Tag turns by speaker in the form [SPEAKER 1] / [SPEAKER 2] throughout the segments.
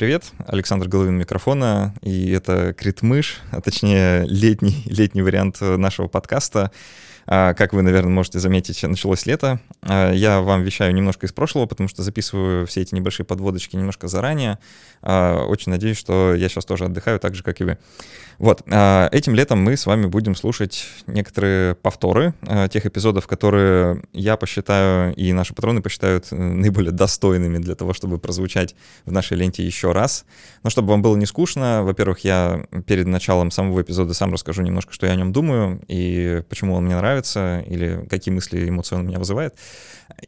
[SPEAKER 1] привет. Александр Головин микрофона, и это Критмыш, а точнее летний, летний вариант нашего подкаста. А, как вы, наверное, можете заметить, началось лето. А, я вам вещаю немножко из прошлого, потому что записываю все эти небольшие подводочки немножко заранее. А, очень надеюсь, что я сейчас тоже отдыхаю так же, как и вы. Вот, этим летом мы с вами будем слушать некоторые повторы тех эпизодов, которые я посчитаю и наши патроны посчитают э, наиболее достойными для того, чтобы прозвучать в нашей ленте еще раз. Но чтобы вам было не скучно, во-первых, я перед началом самого эпизода сам расскажу немножко, что я о нем думаю и почему он мне нравится или какие мысли эмоционно меня вызывает.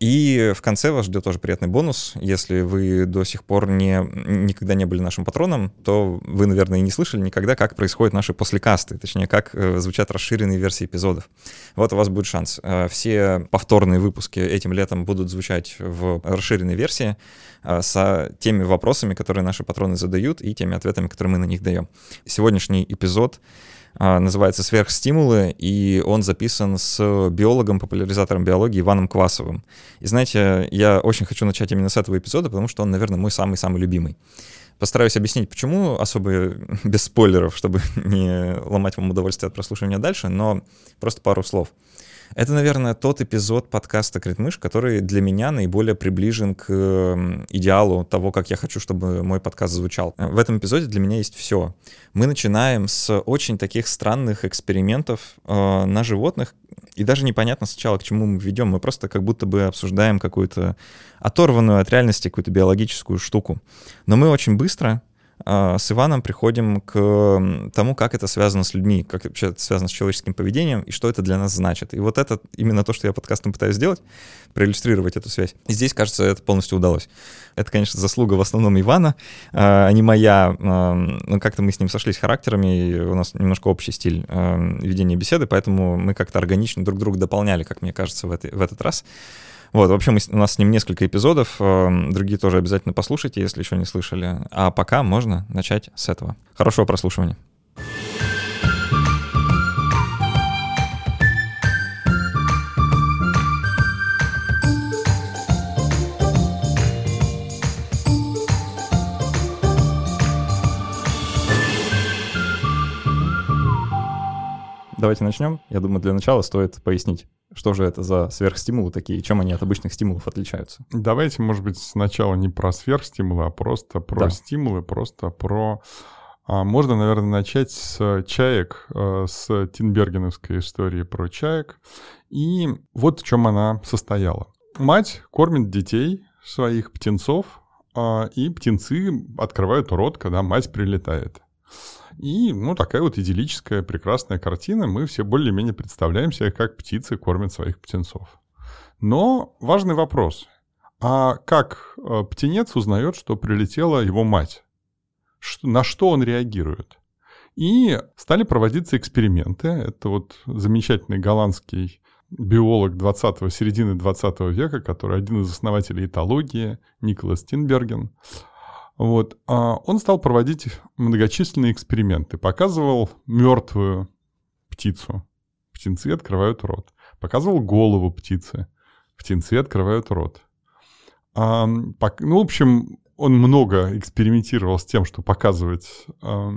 [SPEAKER 1] И в конце вас ждет тоже приятный бонус. Если вы до сих пор не, никогда не были нашим патроном, то вы, наверное, и не слышали никогда, как происходят наши послекасты, точнее, как э, звучат расширенные версии эпизодов. Вот у вас будет шанс. Э, все повторные выпуски этим летом будут звучать в расширенной версии э, с теми вопросами, которые наши патроны задают, и теми ответами, которые мы на них даем. Сегодняшний эпизод называется «Сверхстимулы», и он записан с биологом, популяризатором биологии Иваном Квасовым. И знаете, я очень хочу начать именно с этого эпизода, потому что он, наверное, мой самый-самый любимый. Постараюсь объяснить, почему, особо без спойлеров, чтобы не ломать вам удовольствие от прослушивания дальше, но просто пару слов. Это, наверное, тот эпизод подкаста «Критмыш», который для меня наиболее приближен к идеалу того, как я хочу, чтобы мой подкаст звучал. В этом эпизоде для меня есть все. Мы начинаем с очень таких странных экспериментов э, на животных, и даже непонятно сначала, к чему мы ведем. Мы просто как будто бы обсуждаем какую-то оторванную от реальности какую-то биологическую штуку. Но мы очень быстро с Иваном приходим к тому, как это связано с людьми, как вообще это связано с человеческим поведением и что это для нас значит. И вот это именно то, что я подкастом пытаюсь сделать, проиллюстрировать эту связь. И здесь, кажется, это полностью удалось. Это, конечно, заслуга в основном Ивана, а не моя. Ну, как-то мы с ним сошлись характерами, и у нас немножко общий стиль ведения беседы, поэтому мы как-то органично друг друга дополняли, как мне кажется, в, в этот раз. Вот, в общем, у нас с ним несколько эпизодов, эм, другие тоже обязательно послушайте, если еще не слышали. А пока можно начать с этого. Хорошего прослушивания. Давайте начнем. Я думаю, для начала стоит пояснить, что же это за сверхстимулы такие, чем они от обычных стимулов отличаются?
[SPEAKER 2] Давайте, может быть, сначала не про сверхстимулы, а просто про да. стимулы, просто про... А, можно, наверное, начать с чаек, э, с Тинбергеновской истории про чаек. И вот в чем она состояла. Мать кормит детей, своих птенцов, а, и птенцы открывают рот, когда мать прилетает. И, ну, такая вот идиллическая, прекрасная картина. Мы все более-менее представляем себе, как птицы кормят своих птенцов. Но важный вопрос. А как э, птенец узнает, что прилетела его мать? На что он реагирует? И стали проводиться эксперименты. Это вот замечательный голландский биолог 20-го, середины 20 века, который один из основателей этологии, Николас Тинберген. Вот. А он стал проводить многочисленные эксперименты. Показывал мертвую птицу. Птенцы открывают рот. Показывал голову птицы. Птенцы открывают рот. А, ну, в общем, он много экспериментировал с тем, что показывать а,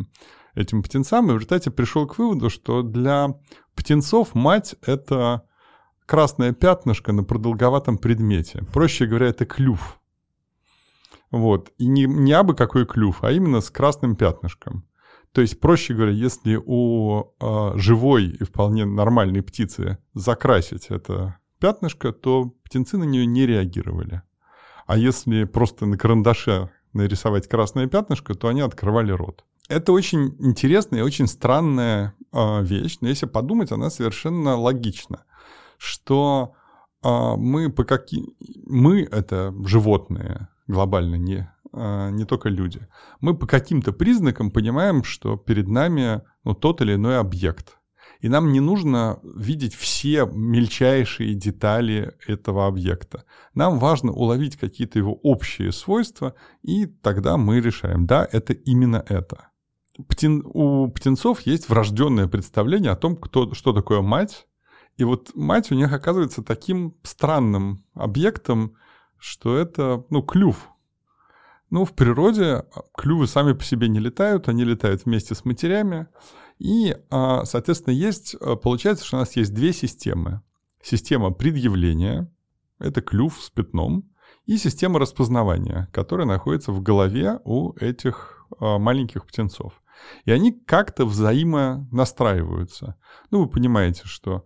[SPEAKER 2] этим птенцам, и в результате пришел к выводу, что для птенцов мать — это красное пятнышко на продолговатом предмете. Проще говоря, это клюв. Вот. И не, не абы какой клюв, а именно с красным пятнышком. То есть, проще говоря, если у э, живой и вполне нормальной птицы закрасить это пятнышко, то птенцы на нее не реагировали. А если просто на карандаше нарисовать красное пятнышко, то они открывали рот. Это очень интересная и очень странная э, вещь, но если подумать, она совершенно логична, что э, мы по каким мы это животные, глобально, не, а, не только люди. Мы по каким-то признакам понимаем, что перед нами ну, тот или иной объект. И нам не нужно видеть все мельчайшие детали этого объекта. Нам важно уловить какие-то его общие свойства, и тогда мы решаем, да, это именно это. Птен, у птенцов есть врожденное представление о том, кто, что такое мать. И вот мать у них оказывается таким странным объектом, что это, ну, клюв. Ну, в природе клювы сами по себе не летают, они летают вместе с матерями. И, а, соответственно, есть, а, получается, что у нас есть две системы. Система предъявления, это клюв с пятном, и система распознавания, которая находится в голове у этих а, маленьких птенцов. И они как-то взаимонастраиваются. Ну, вы понимаете, что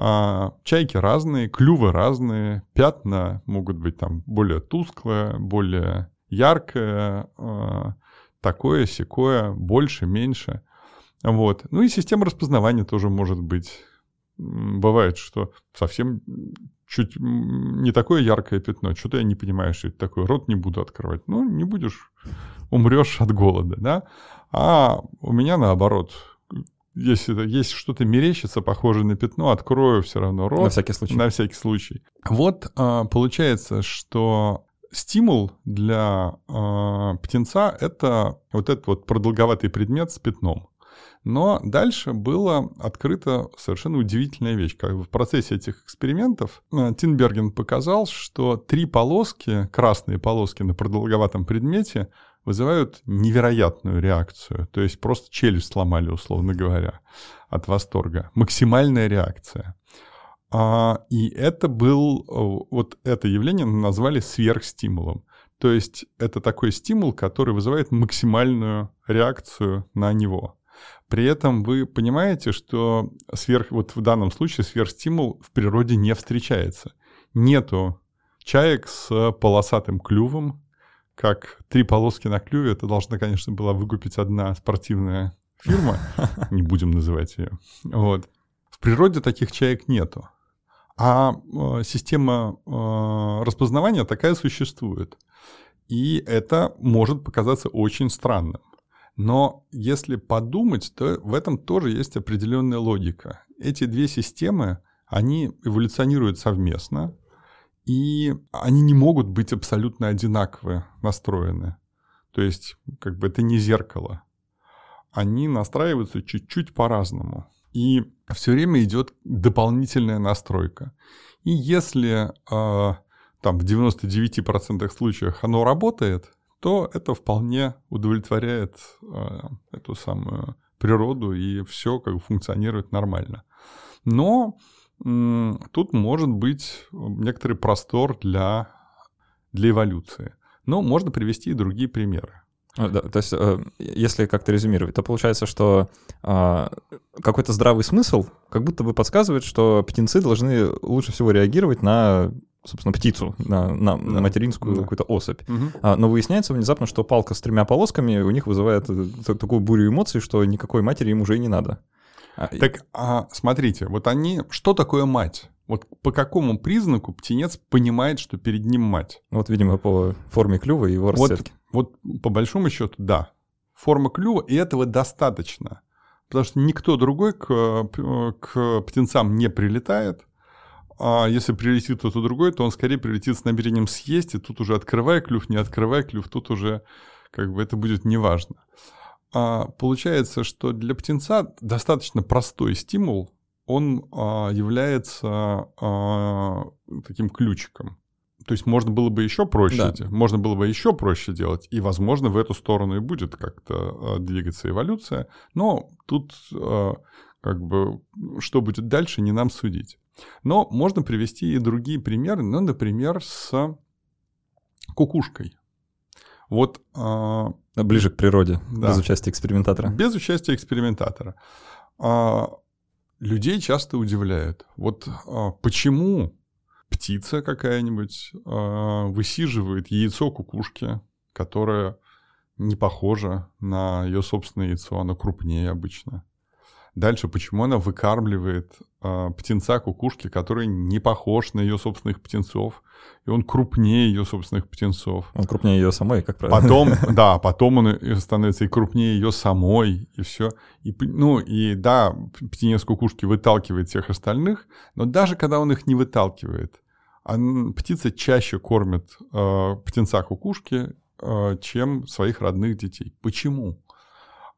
[SPEAKER 2] а, чайки разные, клювы разные, пятна могут быть там более тусклое, более яркое, а, такое, секое, больше, меньше. Вот. Ну и система распознавания тоже может быть. Бывает, что совсем чуть не такое яркое пятно, что-то я не понимаю, что это такое, рот не буду открывать. Ну, не будешь, умрешь от голода, да? А у меня наоборот, если есть что-то мерещится, похожее на пятно, открою все равно рот.
[SPEAKER 1] На всякий случай.
[SPEAKER 2] На всякий случай. Вот а, получается, что стимул для э, птенца это вот этот вот продолговатый предмет с пятном. Но дальше была открыта совершенно удивительная вещь. Как в процессе этих экспериментов э, Тинберген показал, что три полоски, красные полоски на продолговатом предмете, вызывают невероятную реакцию. То есть просто челюсть сломали, условно говоря, от восторга. Максимальная реакция. А, и это был, э, вот это явление назвали сверхстимулом. То есть это такой стимул, который вызывает максимальную реакцию на него. При этом вы понимаете, что сверх, вот в данном случае сверхстимул в природе не встречается. Нету чаек с полосатым клювом, как три полоски на клюве. Это должна, конечно, была выкупить одна спортивная фирма. Не будем называть ее. Вот. В природе таких чаек нету. А э, система э, распознавания такая существует. И это может показаться очень странным. Но если подумать, то в этом тоже есть определенная логика. Эти две системы, они эволюционируют совместно, и они не могут быть абсолютно одинаково настроены. То есть, как бы это не зеркало. Они настраиваются чуть-чуть по-разному. И все время идет дополнительная настройка. И если э, там в 99% случаев оно работает, то это вполне удовлетворяет э, эту самую природу, и все как бы функционирует нормально. Но тут может быть некоторый простор для, для эволюции. Но можно привести и другие примеры.
[SPEAKER 1] А, да, то есть, э, если как-то резюмировать, то получается, что э, какой-то здравый смысл как будто бы подсказывает, что птенцы должны лучше всего реагировать на собственно, птицу, на, на, на материнскую да. какую-то особь. Угу. А, но выясняется внезапно, что палка с тремя полосками у них вызывает такую бурю эмоций, что никакой матери им уже и не надо.
[SPEAKER 2] А, так, а, смотрите, вот они... Что такое мать? Вот по какому признаку птенец понимает, что перед ним мать?
[SPEAKER 1] Вот, видимо, по форме клюва и его расцветке.
[SPEAKER 2] Вот, вот по большому счету, да. Форма клюва, и этого достаточно. Потому что никто другой к, к птенцам не прилетает, а если прилетит кто-то другой, то он скорее прилетит с намерением съесть, и тут уже открывая клюв, не открывая клюв, тут уже как бы это будет неважно. А получается, что для птенца достаточно простой стимул, он а, является а, таким ключиком. То есть можно было бы еще проще, да. можно было бы еще проще делать, и, возможно, в эту сторону и будет как-то а, двигаться эволюция. Но тут а, как бы что будет дальше, не нам судить. Но можно привести и другие примеры, ну, например, с кукушкой. Вот
[SPEAKER 1] а, ближе к природе, да, без участия экспериментатора.
[SPEAKER 2] Без участия экспериментатора. А, людей часто удивляет. Вот а, почему птица какая-нибудь а, высиживает яйцо кукушки, которое не похоже на ее собственное яйцо, оно крупнее обычно. Дальше, почему она выкармливает э, птенца кукушки, который не похож на ее собственных птенцов, и он крупнее ее собственных птенцов.
[SPEAKER 1] Он крупнее ее самой, как правило.
[SPEAKER 2] Потом, да, потом он становится и крупнее ее самой, и все. И, ну, и да, птенец кукушки выталкивает всех остальных, но даже когда он их не выталкивает, он, птица чаще кормит э, птенца кукушки, э, чем своих родных детей. Почему?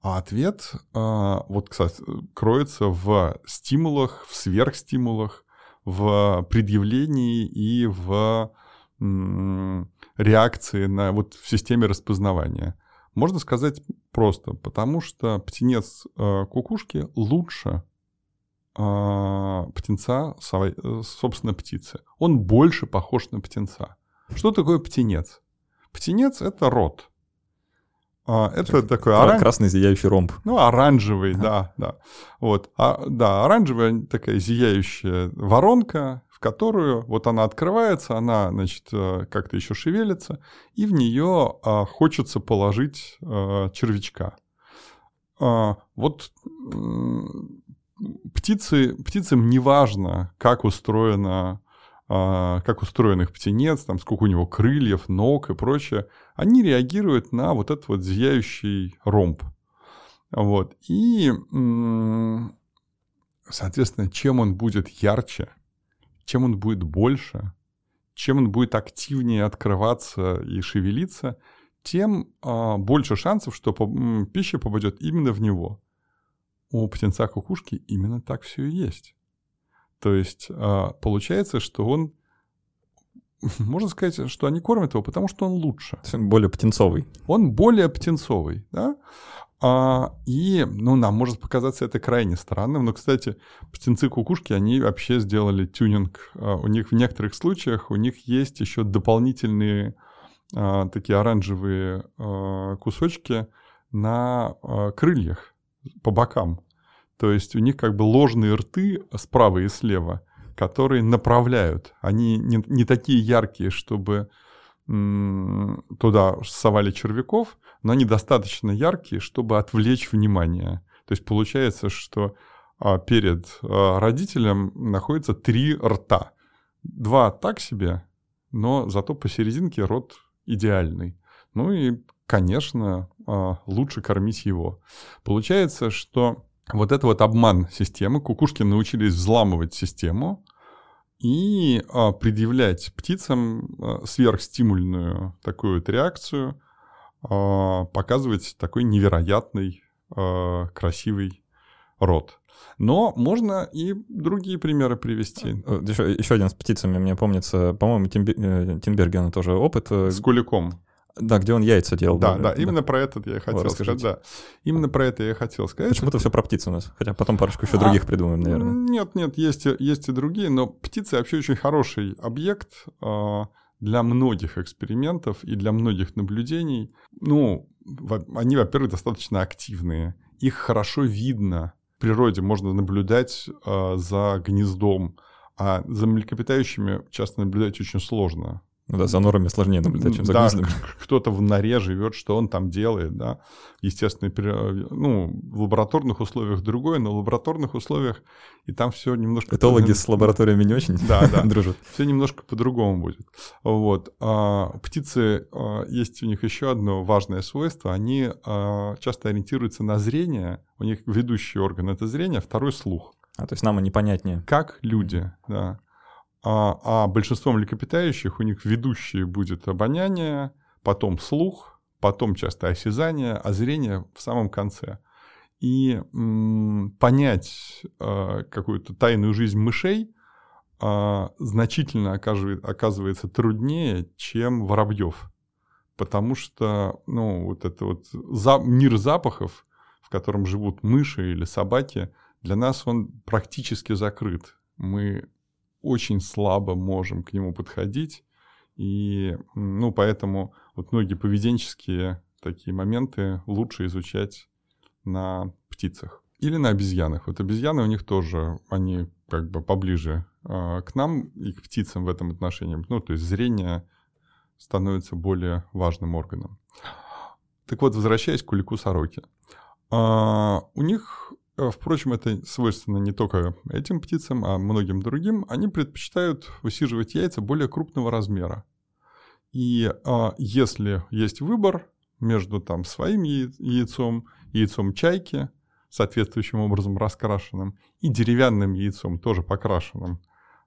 [SPEAKER 2] А ответ, а, вот, кстати, кроется в стимулах, в сверхстимулах, в предъявлении и в реакции на вот в системе распознавания? Можно сказать просто, потому что птенец э, кукушки лучше э, птенца, э, собственно, птицы. Он больше похож на птенца. Что такое птенец? Птенец — это род. А, это такой
[SPEAKER 1] оранж... красный зияющий ромб.
[SPEAKER 2] Ну, оранжевый, ага. да, да. Вот, а, да, оранжевая такая зияющая воронка, в которую вот она открывается, она, значит, э, как-то еще шевелится, и в нее а, хочется положить а, червячка. А, вот птицы, птицам не важно, как устроена как устроен их птенец, там, сколько у него крыльев, ног и прочее, они реагируют на вот этот вот зияющий ромб. Вот. И, соответственно, чем он будет ярче, чем он будет больше, чем он будет активнее открываться и шевелиться, тем а, больше шансов, что пища попадет именно в него. У птенца кукушки именно так все и есть. То есть а, получается, что он можно сказать, что они кормят его, потому что он лучше.
[SPEAKER 1] Он более птенцовый.
[SPEAKER 2] Он более птенцовый, да. А, и, ну, нам может показаться это крайне странным, но, кстати, птенцы-кукушки, они вообще сделали тюнинг. А, у них в некоторых случаях, у них есть еще дополнительные а, такие оранжевые а, кусочки на а, крыльях по бокам. То есть у них как бы ложные рты справа и слева, которые направляют. Они не, не такие яркие, чтобы туда совали червяков, но они достаточно яркие, чтобы отвлечь внимание. То есть получается, что а, перед а, родителем находится три рта. Два так себе, но зато посерединке рот идеальный. Ну и, конечно, а, лучше кормить его. Получается, что вот это вот обман системы. Кукушки научились взламывать систему и а, предъявлять птицам а, сверхстимульную такую вот реакцию, а, показывать такой невероятный а, красивый рот. Но можно и другие примеры привести.
[SPEAKER 1] Еще, еще один с птицами, мне помнится, по-моему, Тинбергена тоже опыт.
[SPEAKER 2] С куликом.
[SPEAKER 1] Да, где он яйца делал.
[SPEAKER 2] Да, да, да, именно про это я и хотел Расскажите. сказать. Да. Именно про это я и хотел сказать.
[SPEAKER 1] Почему-то все про птиц у нас. Хотя потом парочку еще а, других придумаем, наверное.
[SPEAKER 2] Нет, нет, есть, есть и другие, но птицы вообще очень хороший объект э, для многих экспериментов и для многих наблюдений. Ну, они, во-первых, достаточно активные. Их хорошо видно. В природе можно наблюдать э, за гнездом, а за млекопитающими часто наблюдать очень сложно.
[SPEAKER 1] Ну да, за норами сложнее наблюдать, чем за да, гнездами.
[SPEAKER 2] кто-то в норе живет, что он там делает, да. Естественно, ну, в лабораторных условиях другое, но в лабораторных условиях и там все немножко...
[SPEAKER 1] Этологи с лабораториями не очень да, да. дружат.
[SPEAKER 2] Все немножко по-другому будет. Вот. А, птицы, а, есть у них еще одно важное свойство. Они а, часто ориентируются на зрение. У них ведущий орган — это зрение, второй — слух.
[SPEAKER 1] А, то есть нам и непонятнее.
[SPEAKER 2] Как люди, да. А, а большинство млекопитающих у них ведущие будет обоняние, потом слух, потом часто осязание, а зрение в самом конце. И м, понять э, какую-то тайную жизнь мышей э, значительно оказывает, оказывается труднее, чем воробьев. Потому что, ну, вот это вот за, мир запахов, в котором живут мыши или собаки, для нас он практически закрыт. Мы очень слабо можем к нему подходить. И, ну, поэтому вот многие поведенческие такие моменты лучше изучать на птицах или на обезьянах. Вот обезьяны у них тоже, они как бы поближе э, к нам и к птицам в этом отношении. Ну, то есть зрение становится более важным органом. Так вот, возвращаясь к кулику сороки. А, у них впрочем, это свойственно не только этим птицам, а многим другим. Они предпочитают высиживать яйца более крупного размера. И а, если есть выбор между там, своим яйцом, яйцом чайки, соответствующим образом раскрашенным, и деревянным яйцом, тоже покрашенным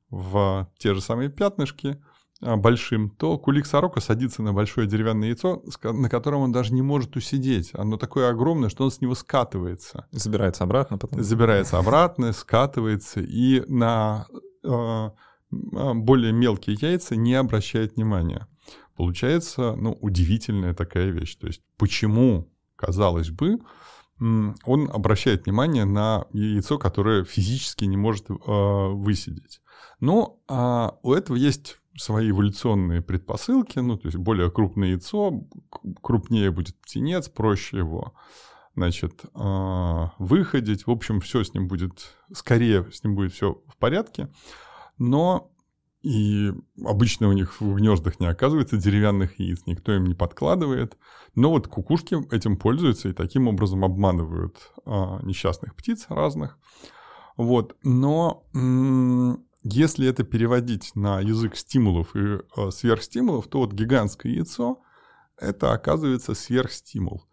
[SPEAKER 2] в те же самые пятнышки – большим, то кулик сорока садится на большое деревянное яйцо, на котором он даже не может усидеть. Оно такое огромное, что он с него скатывается.
[SPEAKER 1] Забирается обратно потом.
[SPEAKER 2] Забирается обратно, скатывается, и на э, более мелкие яйца не обращает внимания. Получается, ну, удивительная такая вещь. То есть, почему, казалось бы, он обращает внимание на яйцо, которое физически не может э, высидеть. Но э, у этого есть свои эволюционные предпосылки, ну, то есть более крупное яйцо, крупнее будет птенец, проще его значит, э, выходить. В общем, все с ним будет, скорее с ним будет все в порядке. Но и обычно у них в гнездах не оказывается деревянных яиц, никто им не подкладывает. Но вот кукушки этим пользуются и таким образом обманывают а, несчастных птиц разных. Вот. Но если это переводить на язык стимулов и а, сверхстимулов, то вот гигантское яйцо это оказывается сверхстимул.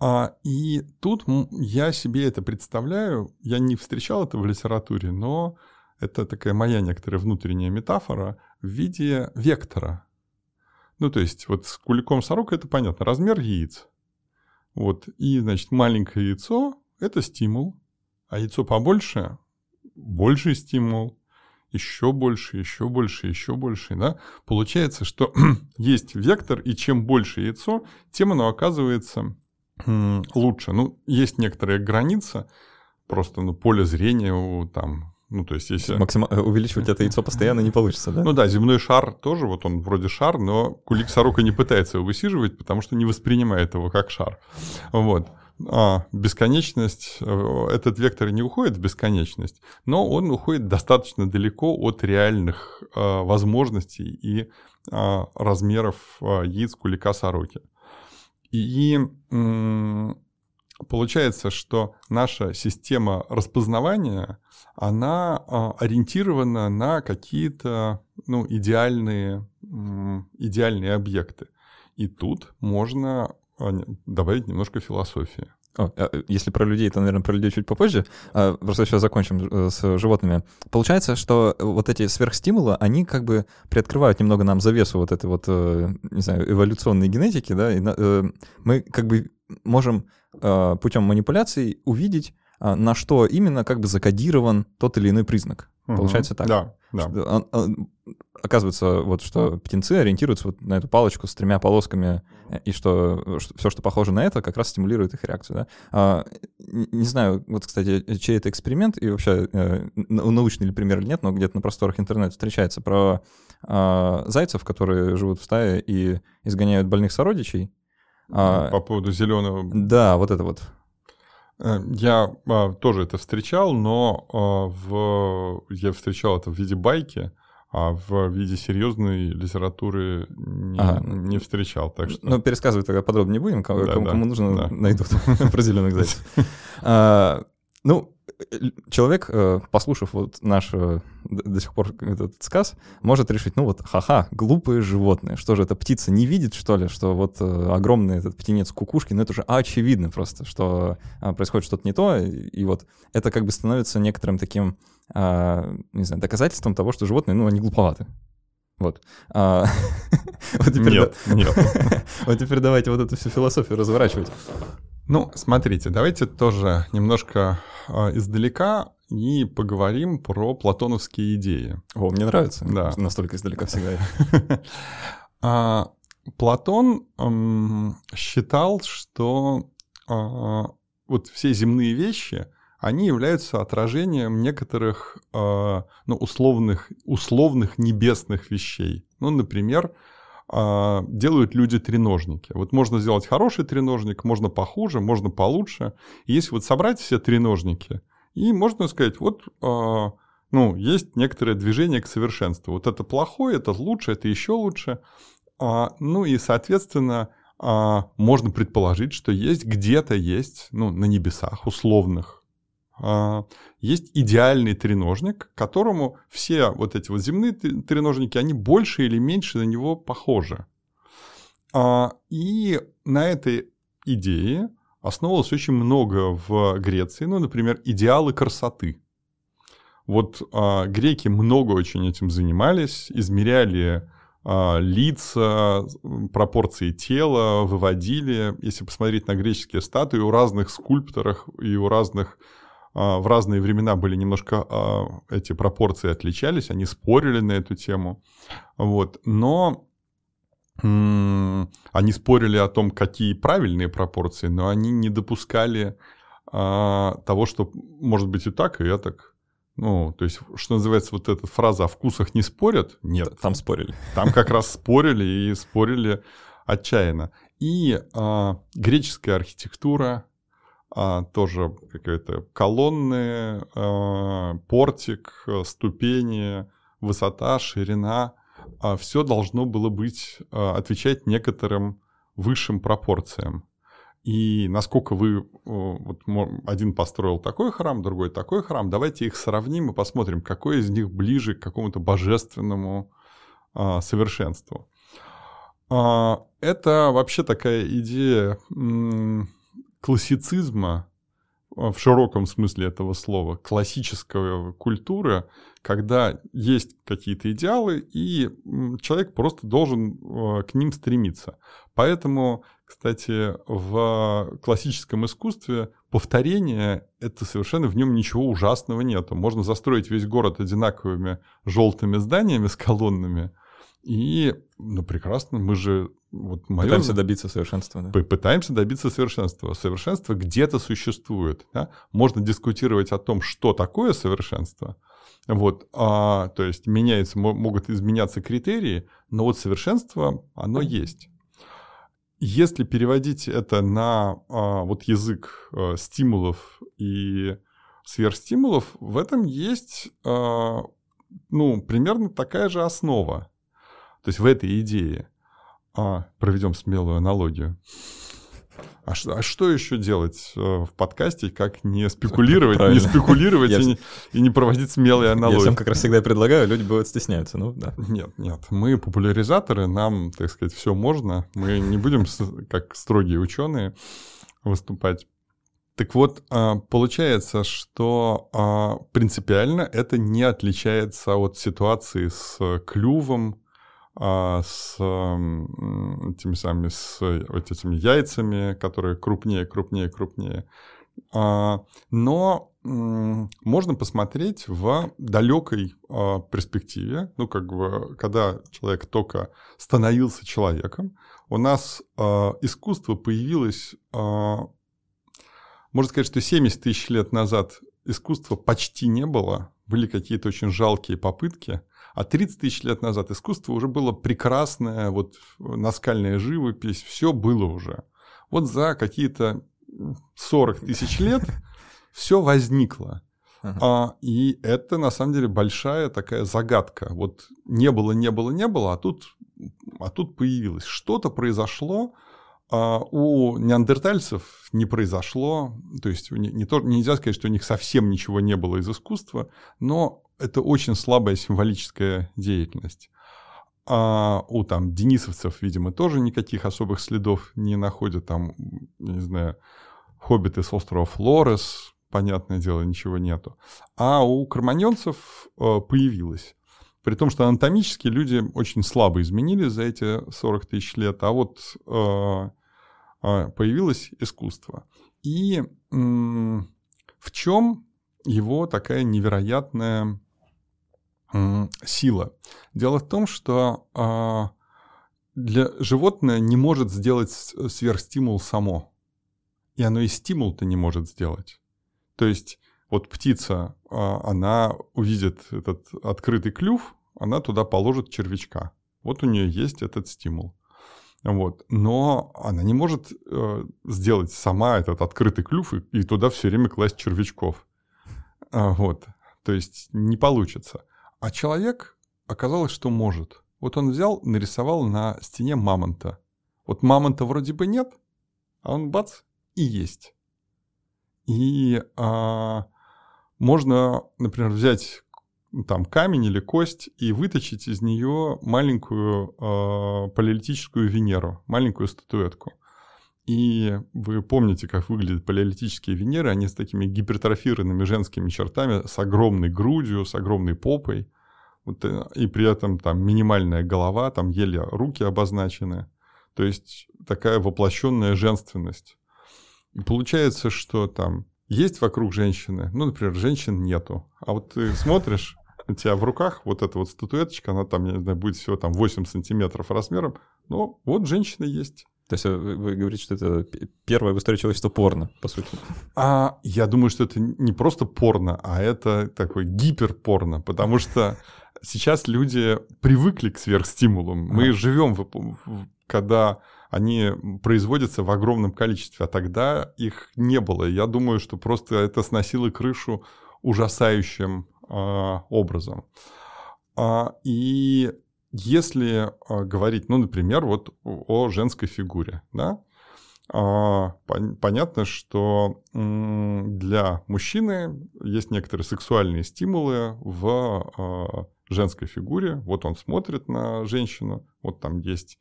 [SPEAKER 2] А, и тут я себе это представляю, я не встречал это в литературе, но это такая моя некоторая внутренняя метафора в виде вектора. Ну, то есть, вот с куликом сорока это понятно, размер яиц. Вот, и, значит, маленькое яйцо – это стимул, а яйцо побольше – больший стимул, еще больше, еще больше, еще больше, да? Получается, что есть вектор, и чем больше яйцо, тем оно оказывается лучше. Ну, есть некоторая граница, просто ну, поле зрения у там ну, то есть, если...
[SPEAKER 1] Максим... Э, увеличивать это яйцо постоянно не получится, да?
[SPEAKER 2] Ну да, земной шар тоже, вот он вроде шар, но кулик сорока не пытается его высиживать, потому что не воспринимает его как шар. Вот. А, бесконечность, э, этот вектор не уходит в бесконечность, но он уходит достаточно далеко от реальных а, возможностей и а, размеров а, яиц кулика сороки. И получается, что наша система распознавания, она а, ориентирована на какие-то ну, идеальные, идеальные объекты. И тут можно добавить немножко философии.
[SPEAKER 1] О, а, если про людей, то, наверное, про людей чуть попозже. Просто сейчас закончим э, с животными. Получается, что вот эти сверхстимулы, они как бы приоткрывают немного нам завесу вот этой вот, э, не знаю, эволюционной генетики, да, и э, мы как бы можем э, путем манипуляций увидеть, э, на что именно как бы закодирован тот или иной признак. Угу. Получается так.
[SPEAKER 2] Да, да.
[SPEAKER 1] Что, а, оказывается, вот что птенцы ориентируются вот на эту палочку с тремя полосками, и что, что все, что похоже на это, как раз стимулирует их реакцию. Да? А, не знаю, вот, кстати, чей это эксперимент, и вообще э, научный ли пример или нет, но где-то на просторах интернета встречается про э, зайцев, которые живут в стае и изгоняют больных сородичей,
[SPEAKER 2] а, По поводу зеленого.
[SPEAKER 1] Да, вот это вот.
[SPEAKER 2] Э, я а, тоже это встречал, но а, в, я встречал это в виде байки, а в виде серьезной литературы не, ага. не встречал. Так что...
[SPEAKER 1] Ну, пересказывать тогда подробнее не будем, кому, да, кому, да, кому нужно, да. найдут про зеленых зайцев. А, ну, человек, э, послушав вот наш э, до сих пор этот сказ, может решить, ну вот, ха-ха, глупые животные. Что же, эта птица не видит, что ли, что вот э, огромный этот птенец кукушки, ну это же очевидно просто, что а, происходит что-то не то, и вот это как бы становится некоторым таким, а, не знаю, доказательством того, что животные, ну, они глуповаты. Вот. А,
[SPEAKER 2] вот теперь нет, да... нет.
[SPEAKER 1] вот теперь давайте вот эту всю философию разворачивать.
[SPEAKER 2] Ну, смотрите, давайте тоже немножко э, издалека и поговорим про платоновские идеи.
[SPEAKER 1] О, мне нравится.
[SPEAKER 2] Да.
[SPEAKER 1] Настолько издалека всегда.
[SPEAKER 2] А, Платон считал, что а, вот все земные вещи, они являются отражением некоторых ну, условных, условных небесных вещей. Ну, например, делают люди треножники. Вот можно сделать хороший треножник, можно похуже, можно получше. Если вот собрать все треножники, и можно сказать, вот а, ну, есть некоторое движение к совершенству. Вот это плохое, это лучше, это еще лучше. А, ну и, соответственно, можно предположить, что есть где-то есть, ну, на небесах условных а, есть идеальный треножник, которому все вот эти вот земные треножники, они больше или меньше на него похожи. А, и на этой идее основывалось очень много в Греции, ну, например, идеалы красоты. Вот а, греки много очень этим занимались, измеряли лица, пропорции тела, выводили. Если посмотреть на греческие статуи, у разных скульпторов и у разных а, в разные времена были немножко а, эти пропорции отличались, они спорили на эту тему. Вот. Но они спорили о том, какие правильные пропорции, но они не допускали а, того, что может быть и так, и так. Ну, то есть, что называется, вот эта фраза «о вкусах не спорят» — нет.
[SPEAKER 1] Там спорили.
[SPEAKER 2] Там как раз спорили и спорили отчаянно. И а, греческая архитектура, а, тоже какая-то колонны, а, портик, ступени, высота, ширина, а, все должно было быть, а, отвечать некоторым высшим пропорциям. И насколько вы, вот один построил такой храм, другой такой храм, давайте их сравним и посмотрим, какой из них ближе к какому-то божественному а, совершенству. А, это вообще такая идея классицизма в широком смысле этого слова, классическая культура, когда есть какие-то идеалы, и человек просто должен а, к ним стремиться. Поэтому кстати, в классическом искусстве повторение — это совершенно в нем ничего ужасного нету. Можно застроить весь город одинаковыми желтыми зданиями с колоннами, и, ну, прекрасно, мы же...
[SPEAKER 1] Вот моё... Пытаемся добиться совершенства.
[SPEAKER 2] Да? Пытаемся добиться совершенства. Совершенство где-то существует. Да? Можно дискутировать о том, что такое совершенство. Вот, а, то есть меняется, могут изменяться критерии, но вот совершенство, оно есть. Если переводить это на а, вот язык а, стимулов и сверхстимулов, в этом есть а, ну, примерно такая же основа. То есть в этой идее. А, проведем смелую аналогию. А что, а что еще делать э, в подкасте, как не спекулировать, Правильно. не спекулировать и, не, и не проводить смелые аналогии? Я
[SPEAKER 1] всем как раз всегда предлагаю, люди бывают стесняются, ну да.
[SPEAKER 2] Нет, нет, мы популяризаторы, нам, так сказать, все можно, мы не будем как строгие ученые выступать. Так вот, а, получается, что а, принципиально это не отличается от ситуации с клювом, а, с этими самыми, с вот этими яйцами, которые крупнее, крупнее, крупнее. А, но можно посмотреть в далекой а, перспективе, ну, как бы, когда человек только становился человеком, у нас искусство появилось, можно сказать, что 70 тысяч лет назад искусства почти не было, были какие-то очень жалкие попытки, а 30 тысяч лет назад искусство уже было прекрасное, вот наскальная живопись, все было уже. Вот за какие-то 40 тысяч лет все возникло. А, и это на самом деле большая такая загадка. Вот не было, не было, не было, а тут, а тут появилось. Что-то произошло, а у неандертальцев не произошло, то есть не, не то, нельзя сказать, что у них совсем ничего не было из искусства, но это очень слабая символическая деятельность. А у там денисовцев, видимо, тоже никаких особых следов не находят. Там, не знаю, хоббиты с острова Флорес, понятное дело, ничего нету. А у карманьонцев э, появилось. При том, что анатомически люди очень слабо изменились за эти 40 тысяч лет, а вот э, э, появилось искусство. И в чем его такая невероятная сила. Дело в том, что а, для животное не может сделать сверхстимул само. И оно и стимул-то не может сделать. То есть вот птица, а, она увидит этот открытый клюв, она туда положит червячка. Вот у нее есть этот стимул. Вот. Но она не может э, сделать сама этот открытый клюв и, туда все время класть червячков. А, вот. То есть не получится. А человек оказалось, что может. Вот он взял, нарисовал на стене мамонта. Вот мамонта вроде бы нет, а он бац и есть. И а, можно, например, взять там камень или кость и выточить из нее маленькую э, палеолитическую Венеру, маленькую статуэтку. И вы помните, как выглядят палеолитические Венеры, они с такими гипертрофированными женскими чертами, с огромной грудью, с огромной попой, вот, э, и при этом там минимальная голова, там еле руки обозначены. То есть такая воплощенная женственность. И получается, что там есть вокруг женщины, ну, например, женщин нету. А вот ты смотришь, у тебя в руках вот эта вот статуэточка, она там, я не знаю, будет всего там 8 сантиметров размером, но вот женщина есть.
[SPEAKER 1] То есть э, вы говорите, что это первое в истории человечества порно, по сути?
[SPEAKER 2] А я думаю, что это не просто порно, а это такой гиперпорно, потому что сейчас люди привыкли к сверхстимулам. Мы живем, когда они производятся в огромном количестве, а тогда их не было. Я думаю, что просто это сносило крышу ужасающим э, образом. А, и если э, говорить, ну, например, вот о женской фигуре, да, пон- понятно, что для мужчины есть некоторые сексуальные стимулы в э, женской фигуре. Вот он смотрит на женщину, вот там есть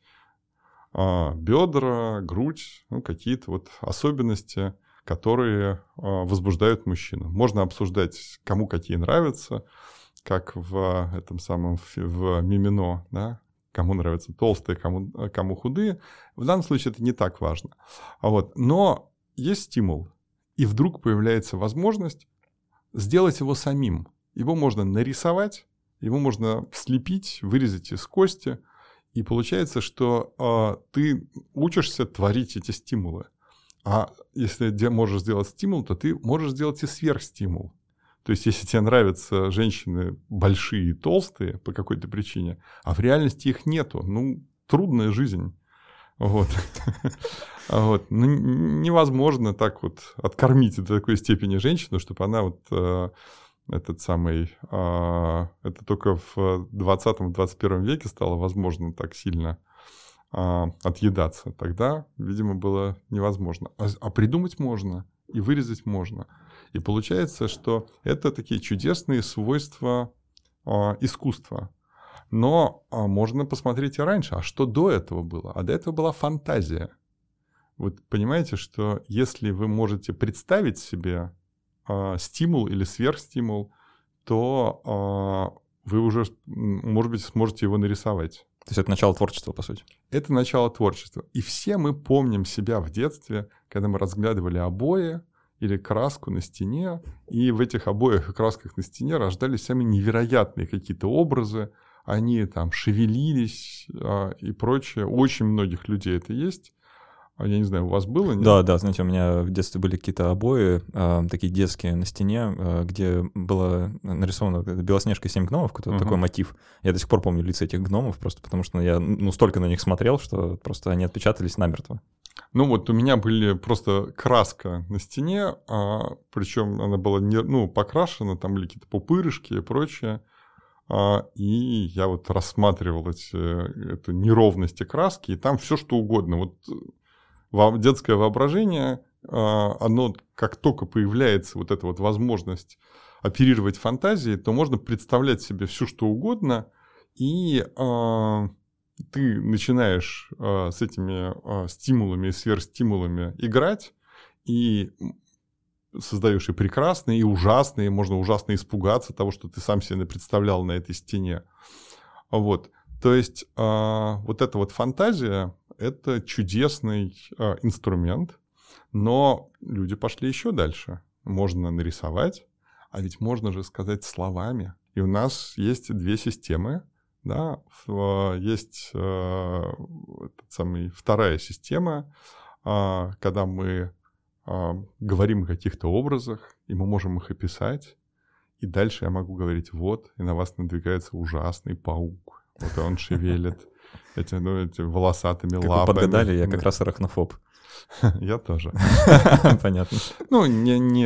[SPEAKER 2] а, бедра, грудь, ну, какие-то вот особенности, которые а, возбуждают мужчину. Можно обсуждать, кому какие нравятся, как в этом самом в Мимино, да, кому нравятся толстые, кому, кому худые. В данном случае это не так важно. Вот, но есть стимул, и вдруг появляется возможность сделать его самим. Его можно нарисовать, его можно слепить, вырезать из кости – и получается, что э, ты учишься творить эти стимулы. А если можешь сделать стимул, то ты можешь сделать и сверхстимул. То есть, если тебе нравятся женщины большие и толстые по какой-то причине, а в реальности их нету, ну, трудная жизнь. Вот. Ну, невозможно так вот откормить до такой степени женщину, чтобы она вот э, этот самый... А, это только в 20-21 веке стало возможно так сильно а, отъедаться. Тогда, видимо, было невозможно. А, а придумать можно, и вырезать можно. И получается, что это такие чудесные свойства а, искусства. Но а, можно посмотреть и раньше. А что до этого было? А до этого была фантазия. Вот понимаете, что если вы можете представить себе э, стимул или сверхстимул, то вы уже, может быть, сможете его нарисовать.
[SPEAKER 1] То есть это начало творчества, по сути.
[SPEAKER 2] Это начало творчества. И все мы помним себя в детстве, когда мы разглядывали обои или краску на стене, и в этих обоях и красках на стене рождались сами невероятные какие-то образы, они там шевелились э, и прочее. У очень многих людей это есть. А я не знаю, у вас было?
[SPEAKER 1] Нет? Да, да, знаете, у меня в детстве были какие-то обои, э, такие детские на стене, э, где было нарисовано Белоснежка и семь гномов, какой-то uh-huh. такой мотив. Я до сих пор помню лица этих гномов, просто потому что я ну, столько на них смотрел, что просто они отпечатались намертво.
[SPEAKER 2] Ну вот у меня были просто краска на стене, а, причем она была не, ну, покрашена, там были какие-то пупырышки и прочее. А, и я вот рассматривал эти, эту неровности краски, и там все что угодно. Вот детское воображение, а, оно как только появляется вот эта вот возможность оперировать фантазией, то можно представлять себе все что угодно, и э, ты начинаешь э, с этими э, стимулами и сверхстимулами играть, и создаешь и прекрасные, и ужасные, можно ужасно испугаться того, что ты сам себе представлял на этой стене. Вот. То есть э, вот эта вот фантазия, это чудесный э, инструмент, но люди пошли еще дальше. Можно нарисовать, а ведь можно же сказать словами. И у нас есть две системы. Да? Есть э, самый, вторая система, э, когда мы э, говорим о каких-то образах, и мы можем их описать. И дальше я могу говорить, вот, и на вас надвигается ужасный паук. Вот он шевелит эти, ну, эти волосатыми как лапами.
[SPEAKER 1] Вы подгадали, я как раз арахнофоб.
[SPEAKER 2] Я тоже.
[SPEAKER 1] Понятно.
[SPEAKER 2] Ну, не, не,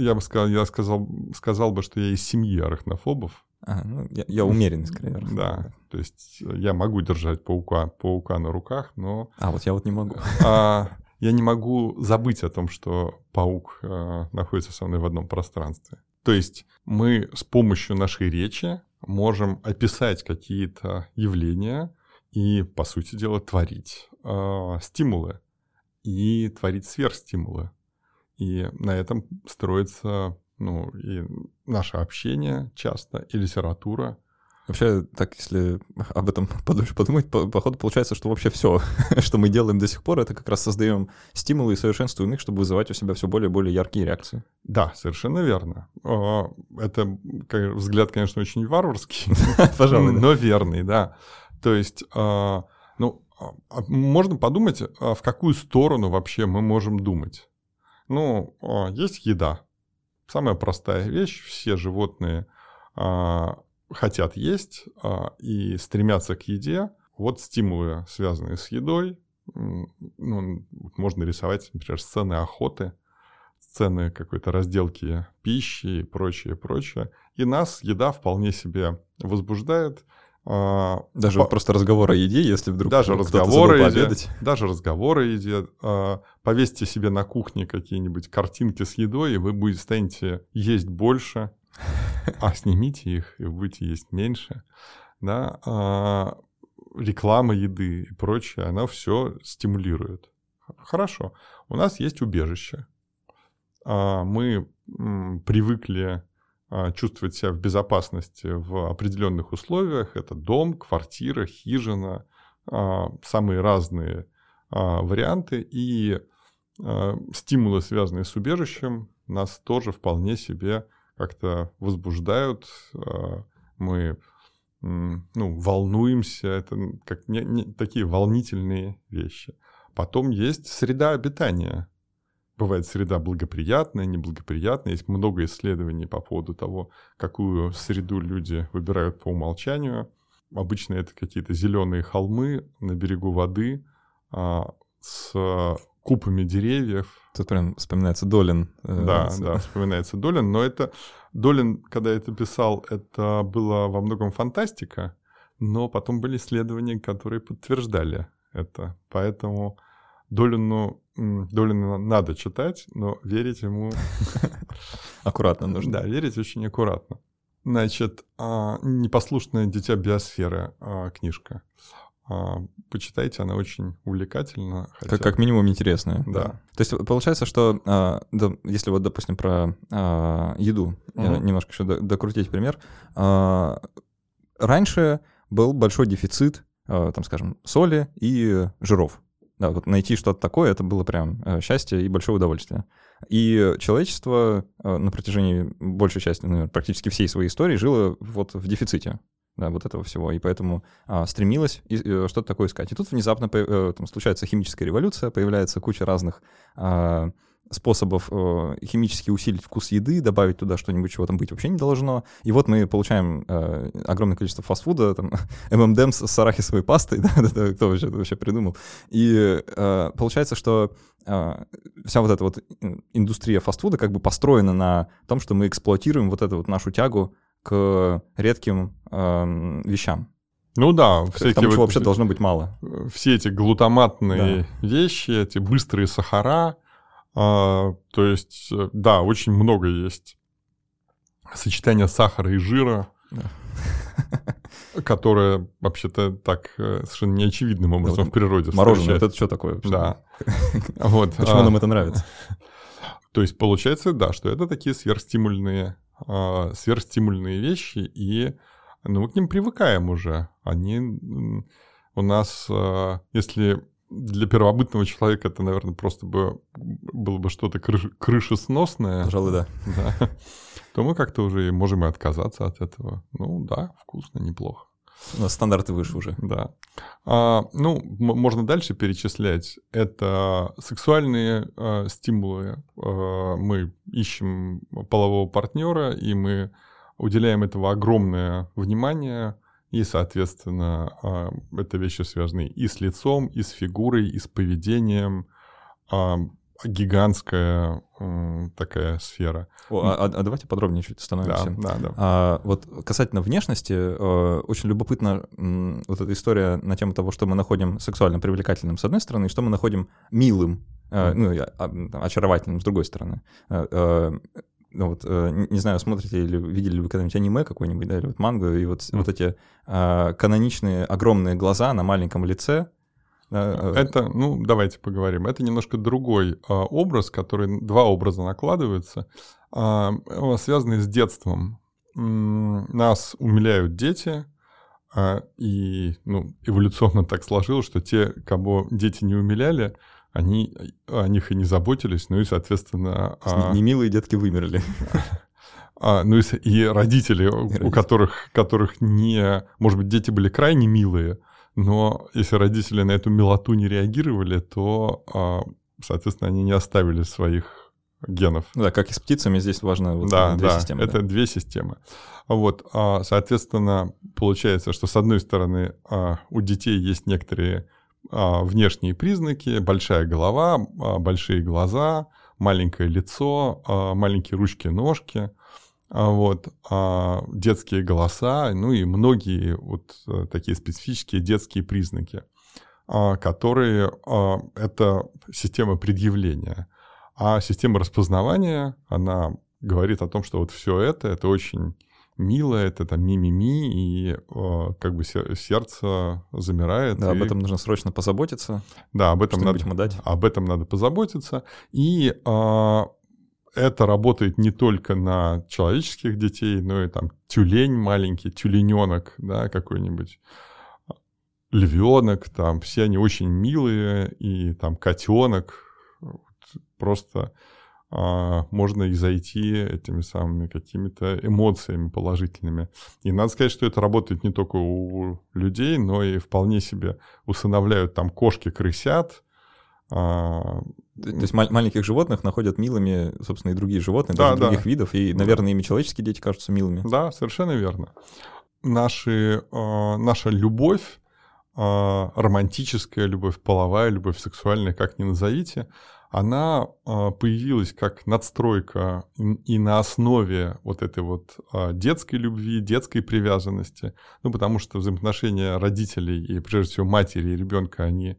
[SPEAKER 2] я бы сказал, я сказал, сказал бы, что я из семьи арахнофобов.
[SPEAKER 1] А, ну, я, я умеренный, скорее.
[SPEAKER 2] Да, то есть я могу держать паука, паука на руках, но...
[SPEAKER 1] А, вот я вот не могу.
[SPEAKER 2] А, я не могу забыть о том, что паук а, находится со мной в одном пространстве. То есть мы с помощью нашей речи можем описать какие-то явления, и, по сути дела, творить э, стимулы и творить сверхстимулы. И на этом строится ну, и наше общение часто, и литература.
[SPEAKER 1] Вообще, так, если об этом подольше подумать, по, походу получается, что вообще все, что мы делаем до сих пор, это как раз создаем стимулы и совершенствуем их, чтобы вызывать у себя все более и более яркие реакции.
[SPEAKER 2] Да, совершенно верно. А, это взгляд, конечно, очень варварский,
[SPEAKER 1] Пожалуй,
[SPEAKER 2] но верный, да. То есть, а, ну, а, можно подумать, в какую сторону вообще мы можем думать. Ну, есть еда. Самая простая вещь. Все животные хотят есть а, и стремятся к еде, вот стимулы, связанные с едой. Ну, можно рисовать, например, сцены охоты, сцены какой-то разделки пищи и прочее, прочее. И нас еда вполне себе возбуждает.
[SPEAKER 1] А, даже по... просто разговор о еде, если вдруг
[SPEAKER 2] даже разговоры о еде, даже разговоры о еде. А, повесьте себе на кухне какие-нибудь картинки с едой, и вы будете станете есть больше, а снимите их, и будете есть меньше. Да? А реклама еды и прочее, она все стимулирует. Хорошо. У нас есть убежище. Мы привыкли чувствовать себя в безопасности в определенных условиях. Это дом, квартира, хижина, а, самые разные а, варианты. И стимулы, связанные с убежищем, нас тоже вполне себе как-то возбуждают, а, мы ну, волнуемся, это как не, не, такие волнительные вещи. Потом есть среда обитания. Бывает среда благоприятная, неблагоприятная. Есть много исследований по поводу того, какую среду люди выбирают по умолчанию. Обычно это какие-то зеленые холмы на берегу воды а, с купами деревьев.
[SPEAKER 1] Тут прям вспоминается Долин.
[SPEAKER 2] Э, да, да, вспоминается Долин, но это Долин, когда это писал, это было во многом фантастика, но потом были исследования, которые подтверждали это. Поэтому Долину, Долина надо читать, но верить ему...
[SPEAKER 1] Аккуратно нужно.
[SPEAKER 2] Да, верить очень аккуратно. Значит, а, «Непослушное дитя биосферы» а, книжка. А, почитайте, она очень увлекательна.
[SPEAKER 1] Хотя... Как, как минимум интересная.
[SPEAKER 2] Да.
[SPEAKER 1] То есть получается, что да, если вот, допустим, про а, еду угу. немножко еще докрутить пример. А, раньше был большой дефицит, там, скажем, соли и жиров. Да, вот найти что-то такое, это было прям а, счастье и большое удовольствие. И человечество а, на протяжении большей части, наверное, практически всей своей истории жило вот в дефиците да, вот этого всего, и поэтому а, и, э, что-то такое искать. И тут внезапно э, там, случается химическая революция, появляется куча разных а, способов э, химически усилить вкус еды, добавить туда что-нибудь, чего там быть вообще не должно. И вот мы получаем э, огромное количество фастфуда, там, ММДМ с, арахисовой пастой, да, это кто вообще, вообще придумал. И э, получается, что э, вся вот эта вот индустрия фастфуда как бы построена на том, что мы эксплуатируем вот эту вот нашу тягу к редким э, вещам.
[SPEAKER 2] Ну да,
[SPEAKER 1] всякие тому, вот, вообще должно быть мало.
[SPEAKER 2] Все эти глутаматные да. вещи, эти быстрые сахара, а, то есть, э, да, очень много есть сочетания сахара и жира, да. которое вообще-то так э, совершенно неочевидным образом вот в природе
[SPEAKER 1] Мороженое, вот это что такое?
[SPEAKER 2] Да.
[SPEAKER 1] вот. Почему а, нам это нравится?
[SPEAKER 2] То есть получается, да, что это такие сверхстимульные э, сверхстимульные вещи, и ну, мы к ним привыкаем уже. Они у нас, э, если для первобытного человека это, наверное, просто бы было бы что-то крыш, крышесносное.
[SPEAKER 1] Пожалуй, да.
[SPEAKER 2] да. То мы как-то уже можем и отказаться от этого. Ну да, вкусно, неплохо.
[SPEAKER 1] У нас стандарты выше уже.
[SPEAKER 2] Да. А, ну, можно дальше перечислять. Это сексуальные а, стимулы. А, мы ищем полового партнера, и мы уделяем этого огромное внимание. И, соответственно, а, это вещи связаны и с лицом, и с фигурой, и с поведением. А, гигантская такая сфера.
[SPEAKER 1] О, а, а давайте подробнее чуть становимся.
[SPEAKER 2] Да, да, да.
[SPEAKER 1] А, вот касательно внешности, э, очень любопытна вот эта история на тему того, что мы находим сексуально привлекательным с одной стороны, и что мы находим милым, mm. ну, очаровательным с другой стороны. Э, ну вот, не знаю, смотрите или видели ли вы когда-нибудь аниме какой-нибудь, да, или вот мангу, и вот, mm. вот эти каноничные огромные глаза на маленьком лице,
[SPEAKER 2] Э, это, ну, давайте поговорим. Это немножко другой а, образ, который два образа накладываются, а, связанные с детством. Нас умиляют дети, А, и ну, эволюционно так сложилось, что те, кого дети не умиляли, они о них и не заботились, ну и, соответственно...
[SPEAKER 1] А... Немилые детки вымерли.
[SPEAKER 2] А, ну и, и родители, родители, у которых, которых не... Может быть, дети были крайне милые, но если родители на эту милоту не реагировали, то, а, соответственно, они не оставили своих генов.
[SPEAKER 1] Да, как и с птицами, здесь важно вот
[SPEAKER 2] да, две да, системы. Это да. две системы. Вот, а, соответственно, получается, что с одной стороны у детей есть некоторые а, внешние признаки, большая голова, а, большие глаза, маленькое лицо, а, маленькие ручки-ножки, вот, детские голоса, ну и многие вот э, такие специфические детские признаки, которые это система предъявления. А система распознавания, она говорит о том, что вот все это, это очень мило, это там ми-ми-ми, и э, как бы сердце замирает.
[SPEAKER 1] Да,
[SPEAKER 2] и...
[SPEAKER 1] об этом нужно срочно позаботиться.
[SPEAKER 2] Да, об этом надо,
[SPEAKER 1] дать.
[SPEAKER 2] об этом надо позаботиться. И э, это работает не только на человеческих детей, но и там тюлень маленький, тюлененок, да, какой-нибудь львенок, там все они очень милые, и там котенок, просто можно и зайти этими самыми какими-то эмоциями положительными. И надо сказать, что это работает не только у людей, но и вполне себе усыновляют там кошки, крысят.
[SPEAKER 1] А, то есть маленьких животных находят милыми, собственно, и другие животные, да, даже да. других видов, и, наверное, ими человеческие дети кажутся милыми.
[SPEAKER 2] Да, совершенно верно. Наши, э, наша любовь, романтическая любовь, половая любовь, сексуальная, как ни назовите, она а, появилась как надстройка и на основе вот этой вот а, детской любви, детской привязанности. Ну, потому что взаимоотношения родителей и, прежде всего, матери и ребенка, они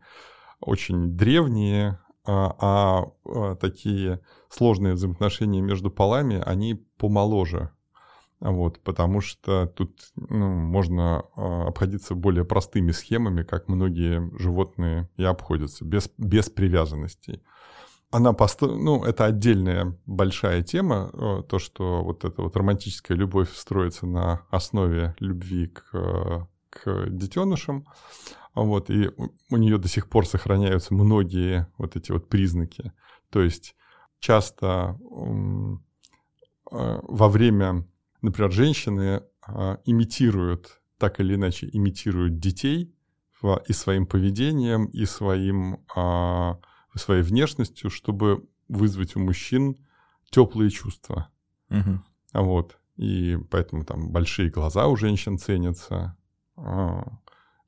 [SPEAKER 2] очень древние, а, а такие сложные взаимоотношения между полами, они помоложе. Вот, потому что тут ну, можно обходиться более простыми схемами, как многие животные и обходятся, без, без привязанностей она пост... ну, это отдельная большая тема, э, то, что вот эта вот романтическая любовь строится на основе любви к, к детенышам, вот, и у нее до сих пор сохраняются многие вот эти вот признаки. То есть часто э, во время, например, женщины э, имитируют, так или иначе имитируют детей и своим поведением, и своим а, своей внешностью, чтобы вызвать у мужчин теплые чувства. Угу. Вот. И поэтому там большие глаза у женщин ценятся. А,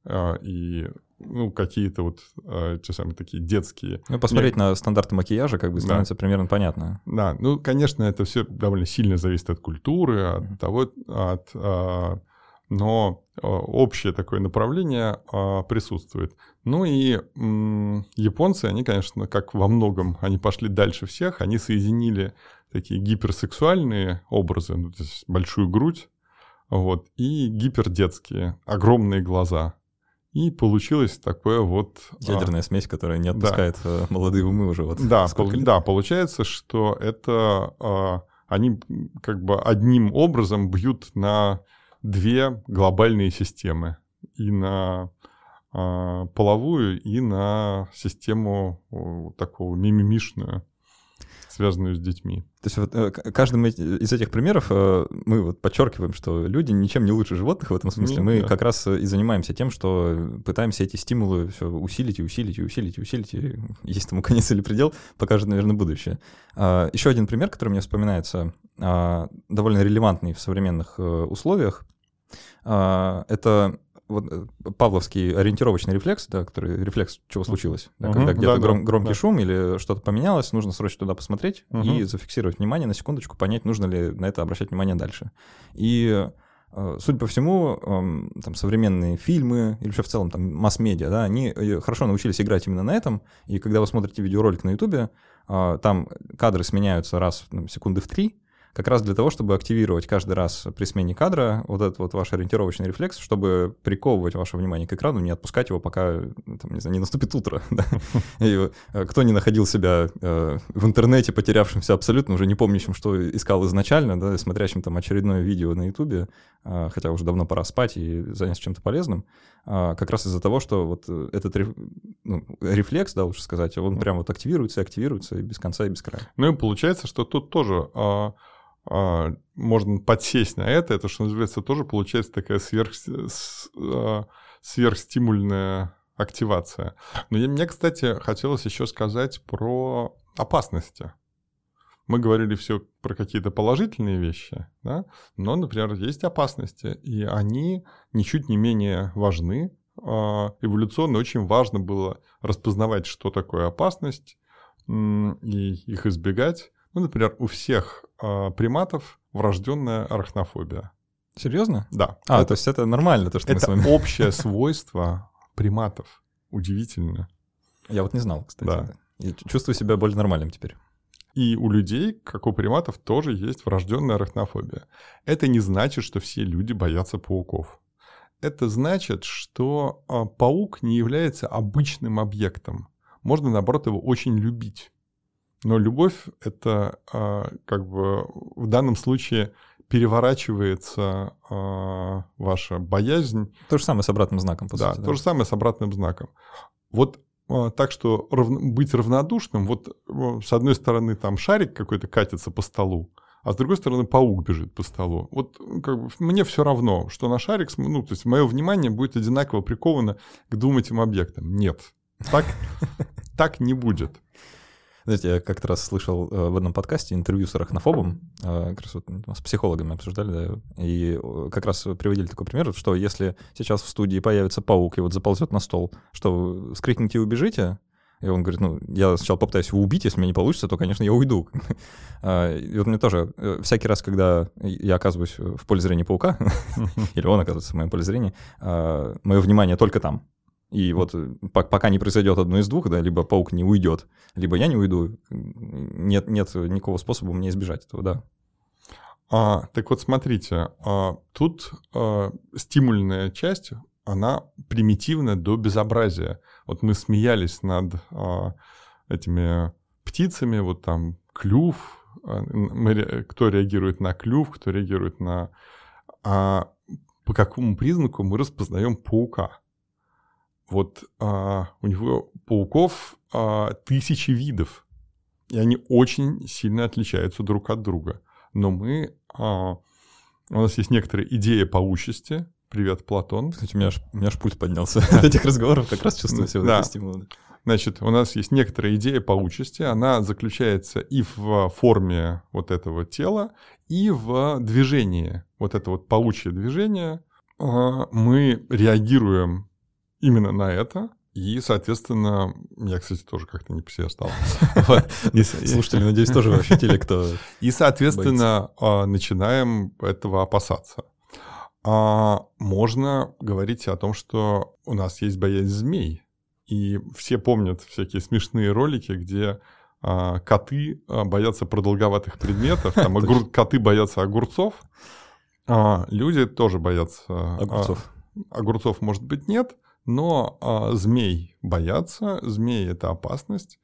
[SPEAKER 2] а, и ну, какие-то вот а, те самые такие детские.
[SPEAKER 1] Ну, посмотреть Нет. на стандарты макияжа, как бы становится да. примерно понятно.
[SPEAKER 2] Да, ну, конечно, это все довольно сильно зависит от культуры, от того, от а, но а, общее такое направление а, присутствует. Ну и японцы, они, конечно, как во многом, они пошли дальше всех, они соединили такие гиперсексуальные образы, ну, то есть большую грудь, вот, и гипердетские, огромные глаза. И получилось такое вот...
[SPEAKER 1] А, Ядерная а, смесь, которая не отпускает да. молодые умы уже вот
[SPEAKER 2] да, пол, да, получается, что это... А, они как бы одним образом бьют на две глобальные системы. И на э, половую, и на систему э, такого мимимишную, связанную с детьми.
[SPEAKER 1] То есть вот э, каждым из этих примеров э, мы вот подчеркиваем, что люди ничем не лучше животных в этом смысле. Нет, мы да. как раз и занимаемся тем, что пытаемся эти стимулы все усилить и усилить и усилить и усилить. И есть тому конец или предел, покажет, наверное, будущее. А, Еще один пример, который мне вспоминается, а, довольно релевантный в современных условиях. А, это вот э, павловский ориентировочный рефлекс, да, который рефлекс чего случилось, да, угу, когда где-то да, гром, громкий да. шум или что-то поменялось, нужно срочно туда посмотреть угу. и зафиксировать внимание на секундочку, понять, нужно ли на это обращать внимание дальше. И э, Судя по всему, эм, там, современные фильмы или вообще в целом там, масс-медиа, да, они э, хорошо научились играть именно на этом. И когда вы смотрите видеоролик на Ютубе, там кадры сменяются раз ну, секунды в три, как раз для того, чтобы активировать каждый раз при смене кадра вот этот вот ваш ориентировочный рефлекс, чтобы приковывать ваше внимание к экрану, не отпускать его, пока там, не, знаю, не наступит утро. Да? И э, кто не находил себя э, в интернете, потерявшимся абсолютно, уже не помнящим, что искал изначально, да, смотрящим там очередное видео на Ютубе, э, хотя уже давно пора спать и заняться чем-то полезным, как раз из-за того, что вот этот ну, рефлекс, да, лучше сказать, он прям вот активируется и активируется и без конца и без края.
[SPEAKER 2] Ну и получается, что тут тоже а, можно подсесть на это, это, что называется, тоже получается такая сверх, а, сверхстимульная активация. Но я, мне, кстати, хотелось еще сказать про опасности. Мы говорили все про какие-то положительные вещи, да? но, например, есть опасности, и они ничуть не менее важны. А, эволюционно очень важно было распознавать, что такое опасность, и их избегать. Ну, например, у всех э, приматов врожденная арахнофобия.
[SPEAKER 1] Серьезно?
[SPEAKER 2] Да.
[SPEAKER 1] А, это, то есть это нормально, то, что
[SPEAKER 2] это
[SPEAKER 1] мы с вами...
[SPEAKER 2] общее свойство приматов. Удивительно.
[SPEAKER 1] Я вот не знал, кстати. Да. Я чувствую себя более нормальным теперь.
[SPEAKER 2] И у людей, как у приматов, тоже есть врожденная арахнофобия. Это не значит, что все люди боятся пауков. Это значит, что а, паук не является обычным объектом. Можно, наоборот, его очень любить. Но любовь — это а, как бы в данном случае переворачивается а, ваша боязнь.
[SPEAKER 1] То же самое с обратным знаком,
[SPEAKER 2] по да, сути. Да, то же самое с обратным знаком. Вот а, так что рав... быть равнодушным, вот с одной стороны там шарик какой-то катится по столу, а с другой стороны паук бежит по столу. Вот как бы, мне все равно, что на шарик, ну, то есть мое внимание будет одинаково приковано к двум этим объектам. Нет, так, так не будет.
[SPEAKER 1] Знаете, я как-то раз слышал э, в одном подкасте интервью с арахнофобом, э, как раз вот с психологами обсуждали, да, и э, как раз приводили такой пример, что если сейчас в студии появится паук и вот заползет на стол, что скрикните и убежите, и он говорит, ну, я сначала попытаюсь его убить, если мне не получится, то, конечно, я уйду. А, и вот мне тоже всякий раз, когда я оказываюсь в поле зрения паука, или он оказывается в моем поле зрения, а, мое внимание только там. И вот э, пока не произойдет одно из двух, да, либо паук не уйдет, либо я не уйду, нет, нет никакого способа мне избежать этого, да.
[SPEAKER 2] А, так вот, смотрите, а, тут а, стимульная часть, она примитивна до безобразия. Вот мы смеялись над а, этими птицами, вот там клюв, а, кто реагирует на клюв, кто реагирует на... А, по какому признаку мы распознаем паука? Вот а, у него пауков а, тысячи видов, и они очень сильно отличаются друг от друга. Но мы, а, у нас есть некоторая идея паучести. Привет, Платон.
[SPEAKER 1] Кстати, у меня аж, у меня аж пульс поднялся от этих разговоров, как раз чувствую себя да. стимулы.
[SPEAKER 2] Значит, у нас есть некоторая идея паучести, она заключается и в форме вот этого тела, и в движении. Вот это вот паучье движение. А, мы реагируем именно на это. И, соответственно, я, кстати, тоже как-то не по себе стал.
[SPEAKER 1] Слушатели, надеюсь, тоже ощутили, кто
[SPEAKER 2] И, соответственно, а, начинаем этого опасаться. А можно говорить о том, что у нас есть боязнь змей. И все помнят всякие смешные ролики, где а, коты боятся продолговатых предметов, там коты боятся огурцов, люди тоже боятся
[SPEAKER 1] огурцов.
[SPEAKER 2] Огурцов, может быть, нет, но а, змей боятся, змеи это опасность,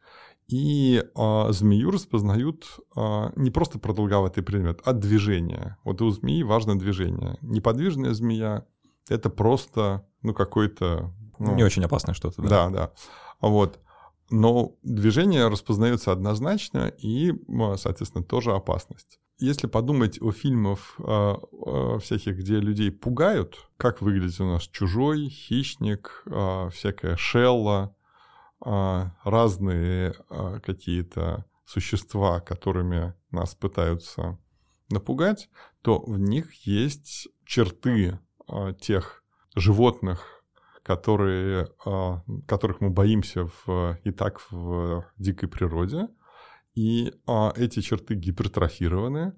[SPEAKER 2] и а, змею распознают а, не просто продолговатый предмет, а движение. Вот у змеи важно движение. Неподвижная змея это просто ну какой-то ну,
[SPEAKER 1] не очень опасное что-то.
[SPEAKER 2] Да, да. да. Вот. Но движение распознается однозначно и, соответственно, тоже опасность. Если подумать о фильмах э, э, всяких, где людей пугают, как выглядит у нас чужой, хищник, э, всякая шелла, разные какие-то существа, которыми нас пытаются напугать, то в них есть черты тех животных, которые, которых мы боимся в, и так в дикой природе, и а, эти черты гипертрофированы,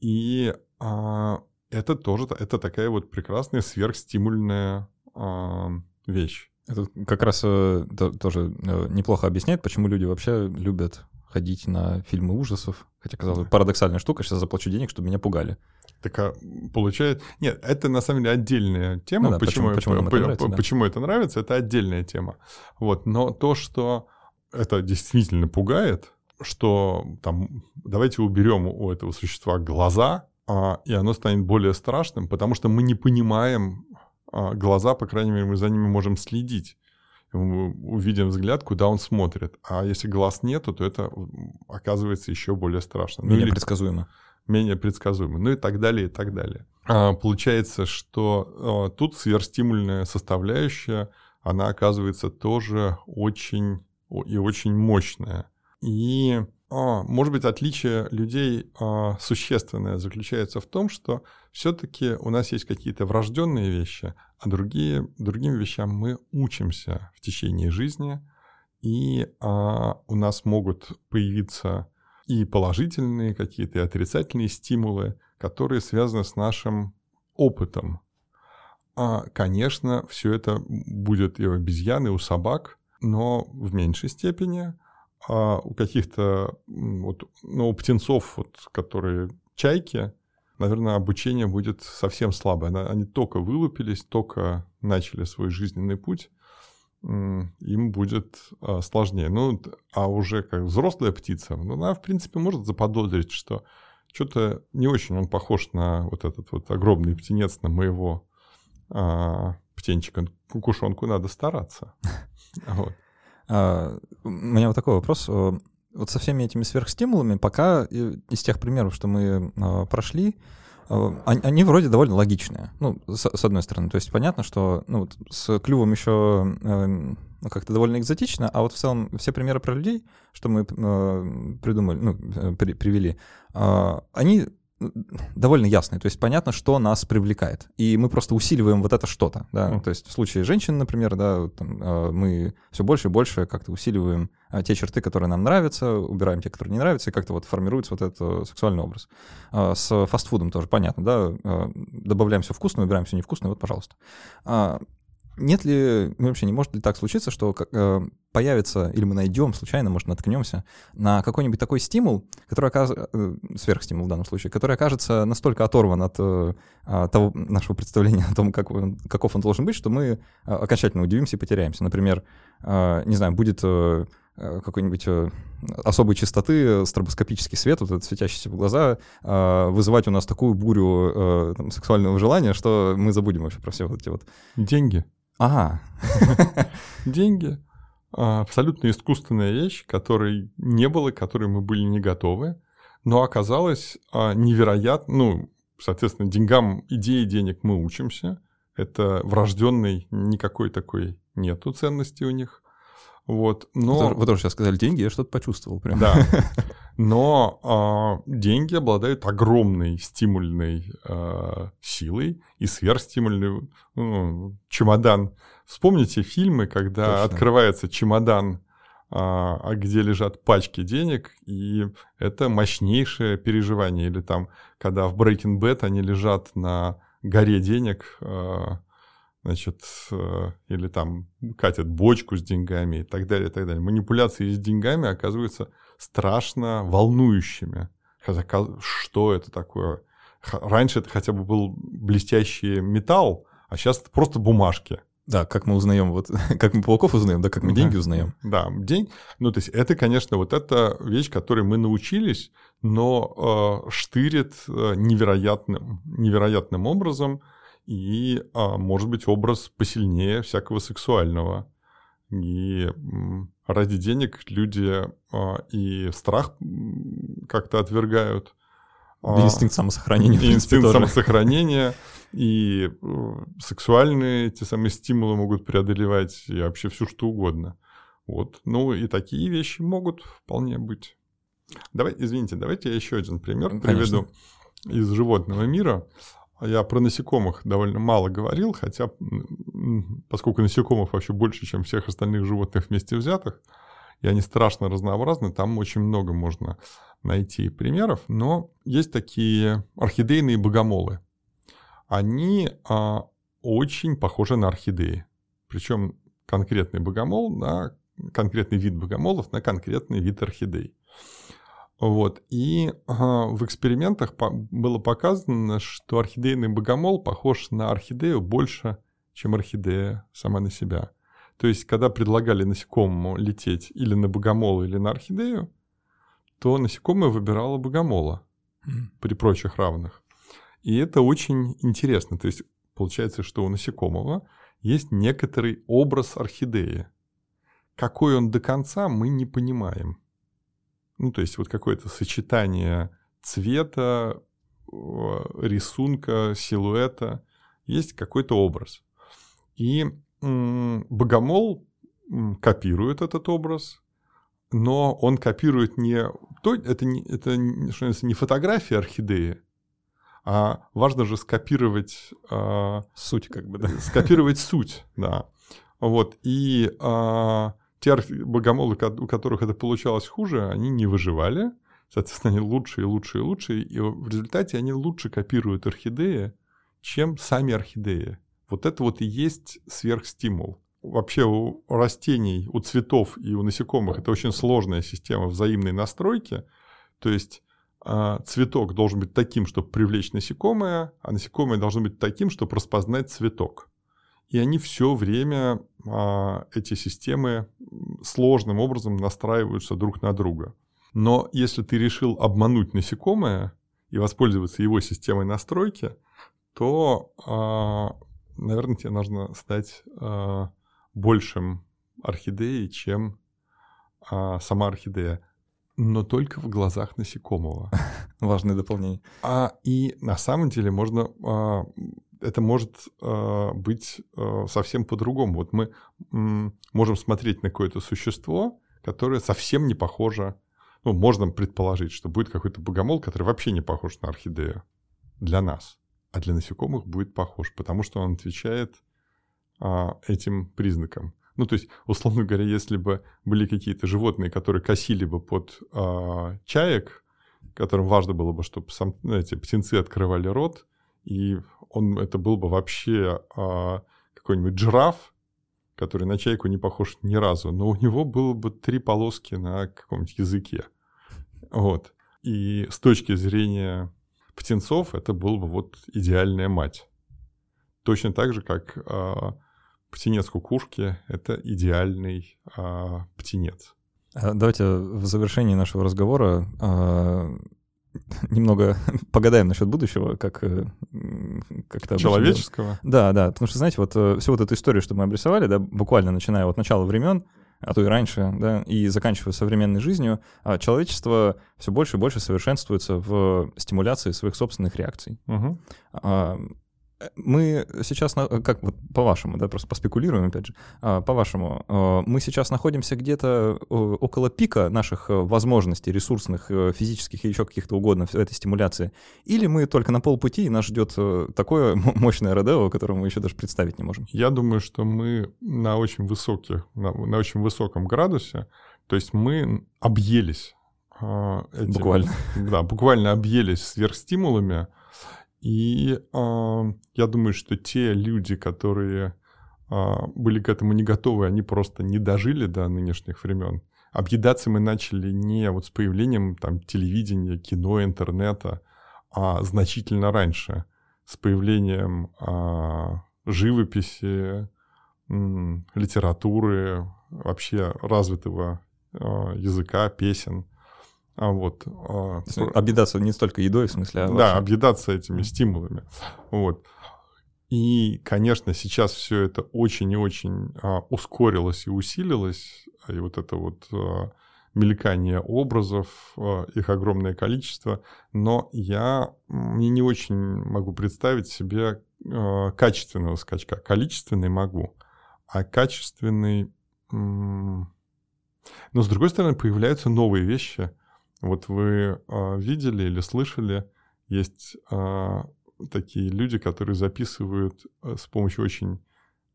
[SPEAKER 2] и а, это тоже это такая вот прекрасная сверхстимульная а, вещь.
[SPEAKER 1] Это как раз э, тоже э, неплохо объясняет, почему люди вообще любят ходить на фильмы ужасов. Хотя, казалось бы, парадоксальная штука, сейчас заплачу денег, чтобы меня пугали.
[SPEAKER 2] Так а получается... Нет, это на самом деле отдельная тема. Ну да, почему, почему, почему, это нравится, да. почему это нравится, это отдельная тема. Вот. Но то, что это действительно пугает, что там давайте уберем у этого существа глаза, а, и оно станет более страшным, потому что мы не понимаем а, глаза, по крайней мере, мы за ними можем следить. Мы увидим взгляд, куда он смотрит. А если глаз нету, то это оказывается еще более страшно.
[SPEAKER 1] Ну Менее ну, предсказуемо.
[SPEAKER 2] Менее предсказуемо. Ну и так далее, и так далее. А, получается, что а, тут сверхстимульная составляющая, она оказывается тоже очень и очень мощная. И а, может быть, отличие людей а, существенное заключается в том, что все-таки у нас есть какие-то врожденные вещи, а другие, другим вещам мы учимся в течение жизни, и а, у нас могут появиться и положительные какие-то, и отрицательные стимулы, которые связаны с нашим опытом. А, конечно, все это будет и у обезьян, и у собак, но в меньшей степени – а у каких-то, вот, ну, у птенцов, вот, которые чайки, наверное, обучение будет совсем слабое. Они только вылупились, только начали свой жизненный путь, им будет а, сложнее. Ну, а уже как взрослая птица, ну, она, в принципе, может заподозрить, что что-то не очень он похож на вот этот вот огромный птенец, на моего а, птенчика. Кукушонку надо стараться. Вот.
[SPEAKER 1] А, у меня вот такой вопрос. Э, вот со всеми этими сверхстимулами, пока из тех примеров, что мы а, прошли, а, они вроде довольно логичные. Ну, с, с одной стороны. То есть понятно, что ну, вот с клювом еще эм, ну, как-то довольно экзотично, а вот в целом все примеры про людей, что мы э, придумали, ну, э, при, привели, они довольно ясный. То есть понятно, что нас привлекает. И мы просто усиливаем вот это что-то. Да? Mm. То есть в случае женщин, например, да, там, а, мы все больше и больше как-то усиливаем а, те черты, которые нам нравятся, убираем те, которые не нравятся, и как-то вот формируется вот этот сексуальный образ. А, с фастфудом тоже понятно, да, добавляем все вкусное, убираем все невкусное, вот, пожалуйста нет ли, ну, вообще не может ли так случиться, что э, появится, или мы найдем случайно, может, наткнемся на какой-нибудь такой стимул, который окажется, э, сверхстимул в данном случае, который окажется настолько оторван от э, а, того нашего представления о том, как каков он должен быть, что мы э, окончательно удивимся и потеряемся. Например, э, не знаю, будет какой-нибудь особой частоты стробоскопический свет, вот этот светящийся в глаза, вызывать у нас такую бурю там, сексуального желания, что мы забудем вообще про все вот эти вот...
[SPEAKER 2] Деньги.
[SPEAKER 1] Ага.
[SPEAKER 2] Деньги. Абсолютно искусственная вещь, которой не было, которой мы были не готовы, но оказалось а, невероятно, ну, соответственно, деньгам, идеи денег мы учимся, это врожденный, никакой такой нету ценности у них. Вот, но...
[SPEAKER 1] Вы тоже сейчас сказали деньги, я что-то почувствовал прям.
[SPEAKER 2] Да. Но а, деньги обладают огромной стимульной а, силой и сверхстимульной ну, чемодан. Вспомните фильмы, когда Точно. открывается чемодан, а, а где лежат пачки денег, и это мощнейшее переживание. Или там, когда в Breaking Bad они лежат на горе денег, значит, э, или там катят бочку с деньгами и так далее, и так далее. Манипуляции с деньгами оказываются страшно волнующими. Хотя, что это такое? Раньше это хотя бы был блестящий металл, а сейчас это просто бумажки.
[SPEAKER 1] Да, как мы узнаем, вот как мы пауков узнаем, да, как мы да. деньги узнаем.
[SPEAKER 2] Да, день. Ну, то есть это, конечно, вот эта вещь, которой мы научились, но э, штырит э, невероятным, невероятным образом и, а, может быть, образ посильнее всякого сексуального. И ради денег люди а, и страх как-то отвергают.
[SPEAKER 1] А, инстинкт самосохранения.
[SPEAKER 2] И инстинкт тоже. самосохранения, и э, сексуальные эти самые стимулы могут преодолевать и вообще все что угодно. Вот. Ну и такие вещи могут вполне быть. Давай, извините, давайте я еще один пример Конечно. приведу из животного мира. Я про насекомых довольно мало говорил, хотя, поскольку насекомых вообще больше, чем всех остальных животных вместе взятых, и они страшно разнообразны, там очень много можно найти примеров, но есть такие орхидейные богомолы. Они а, очень похожи на орхидеи. Причем конкретный богомол на конкретный вид богомолов на конкретный вид орхидей. Вот. И ага, в экспериментах по- было показано, что орхидейный богомол похож на орхидею больше, чем орхидея сама на себя. То есть, когда предлагали насекомому лететь или на богомола, или на орхидею, то насекомое выбирало богомола при прочих равных. И это очень интересно. То есть, получается, что у насекомого есть некоторый образ орхидеи. Какой он до конца, мы не понимаем. Ну, то есть вот какое-то сочетание цвета, рисунка, силуэта. Есть какой-то образ. И богомол копирует этот образ, но он копирует не... То, это, не, это что не фотография орхидеи, а важно же скопировать...
[SPEAKER 1] Э, суть как бы, да.
[SPEAKER 2] Скопировать суть, да. Вот, и те богомолы, у которых это получалось хуже, они не выживали. Соответственно, они лучше и лучше и лучше. И в результате они лучше копируют орхидеи, чем сами орхидеи. Вот это вот и есть сверхстимул. Вообще у растений, у цветов и у насекомых это очень сложная система взаимной настройки. То есть а, цветок должен быть таким, чтобы привлечь насекомое, а насекомое должно быть таким, чтобы распознать цветок. И они все время, эти системы, сложным образом настраиваются друг на друга. Но если ты решил обмануть насекомое и воспользоваться его системой настройки, то, а, наверное, тебе нужно стать а, большим орхидеей, чем сама орхидея но только в глазах насекомого.
[SPEAKER 1] Важное дополнение.
[SPEAKER 2] А, и на самом деле можно а, это может э, быть э, совсем по-другому. Вот мы э, можем смотреть на какое-то существо, которое совсем не похоже. Ну, можно предположить, что будет какой-то богомол, который вообще не похож на орхидею для нас, а для насекомых будет похож, потому что он отвечает э, этим признакам. Ну, то есть, условно говоря, если бы были какие-то животные, которые косили бы под э, чаек, которым важно было бы, чтобы сам, эти птенцы открывали рот, и он это был бы вообще а, какой-нибудь жираф, который на чайку не похож ни разу, но у него было бы три полоски на каком-нибудь языке. Вот. И с точки зрения птенцов это был бы вот идеальная мать. Точно так же, как а, птенец кукушки — это идеальный а, птенец.
[SPEAKER 1] А давайте в завершении нашего разговора а, немного погадаем насчет будущего, как э,
[SPEAKER 2] как-то человеческого.
[SPEAKER 1] Да, да, потому что знаете, вот э, всю вот эту историю, что мы обрисовали, да, буквально начиная от начала времен, а то и раньше, да, и заканчивая современной жизнью, а человечество все больше и больше совершенствуется в стимуляции своих собственных реакций. Угу мы сейчас, как вот по-вашему, да, просто поспекулируем опять же, а, по-вашему, а, мы сейчас находимся где-то около пика наших э, возможностей ресурсных, э, физических и еще каких-то угодно в этой стимуляции, или мы только на полпути, и нас ждет э, такое мощное родео, которое мы еще даже представить не можем?
[SPEAKER 2] Я думаю, что мы на очень высоких, на, на очень высоком градусе, то есть мы объелись
[SPEAKER 1] а, этим, буквально.
[SPEAKER 2] Да, буквально объелись сверхстимулами, и э, я думаю, что те люди, которые э, были к этому не готовы, они просто не дожили до нынешних времен. Объедаться мы начали не вот с появлением там, телевидения, кино, интернета, а значительно раньше, с появлением э, живописи, м, литературы, вообще развитого э, языка, песен. А вот.
[SPEAKER 1] А, объедаться не столько едой, в смысле, а
[SPEAKER 2] Да, вообще... объедаться этими стимулами. Вот. И, конечно, сейчас все это очень и очень а, ускорилось и усилилось. И вот это вот а, мелькание образов, а, их огромное количество. Но я мне не очень могу представить себе а, качественного скачка. Количественный могу, а качественный... Но, с другой стороны, появляются новые вещи, вот вы э, видели или слышали, есть э, такие люди, которые записывают э, с помощью очень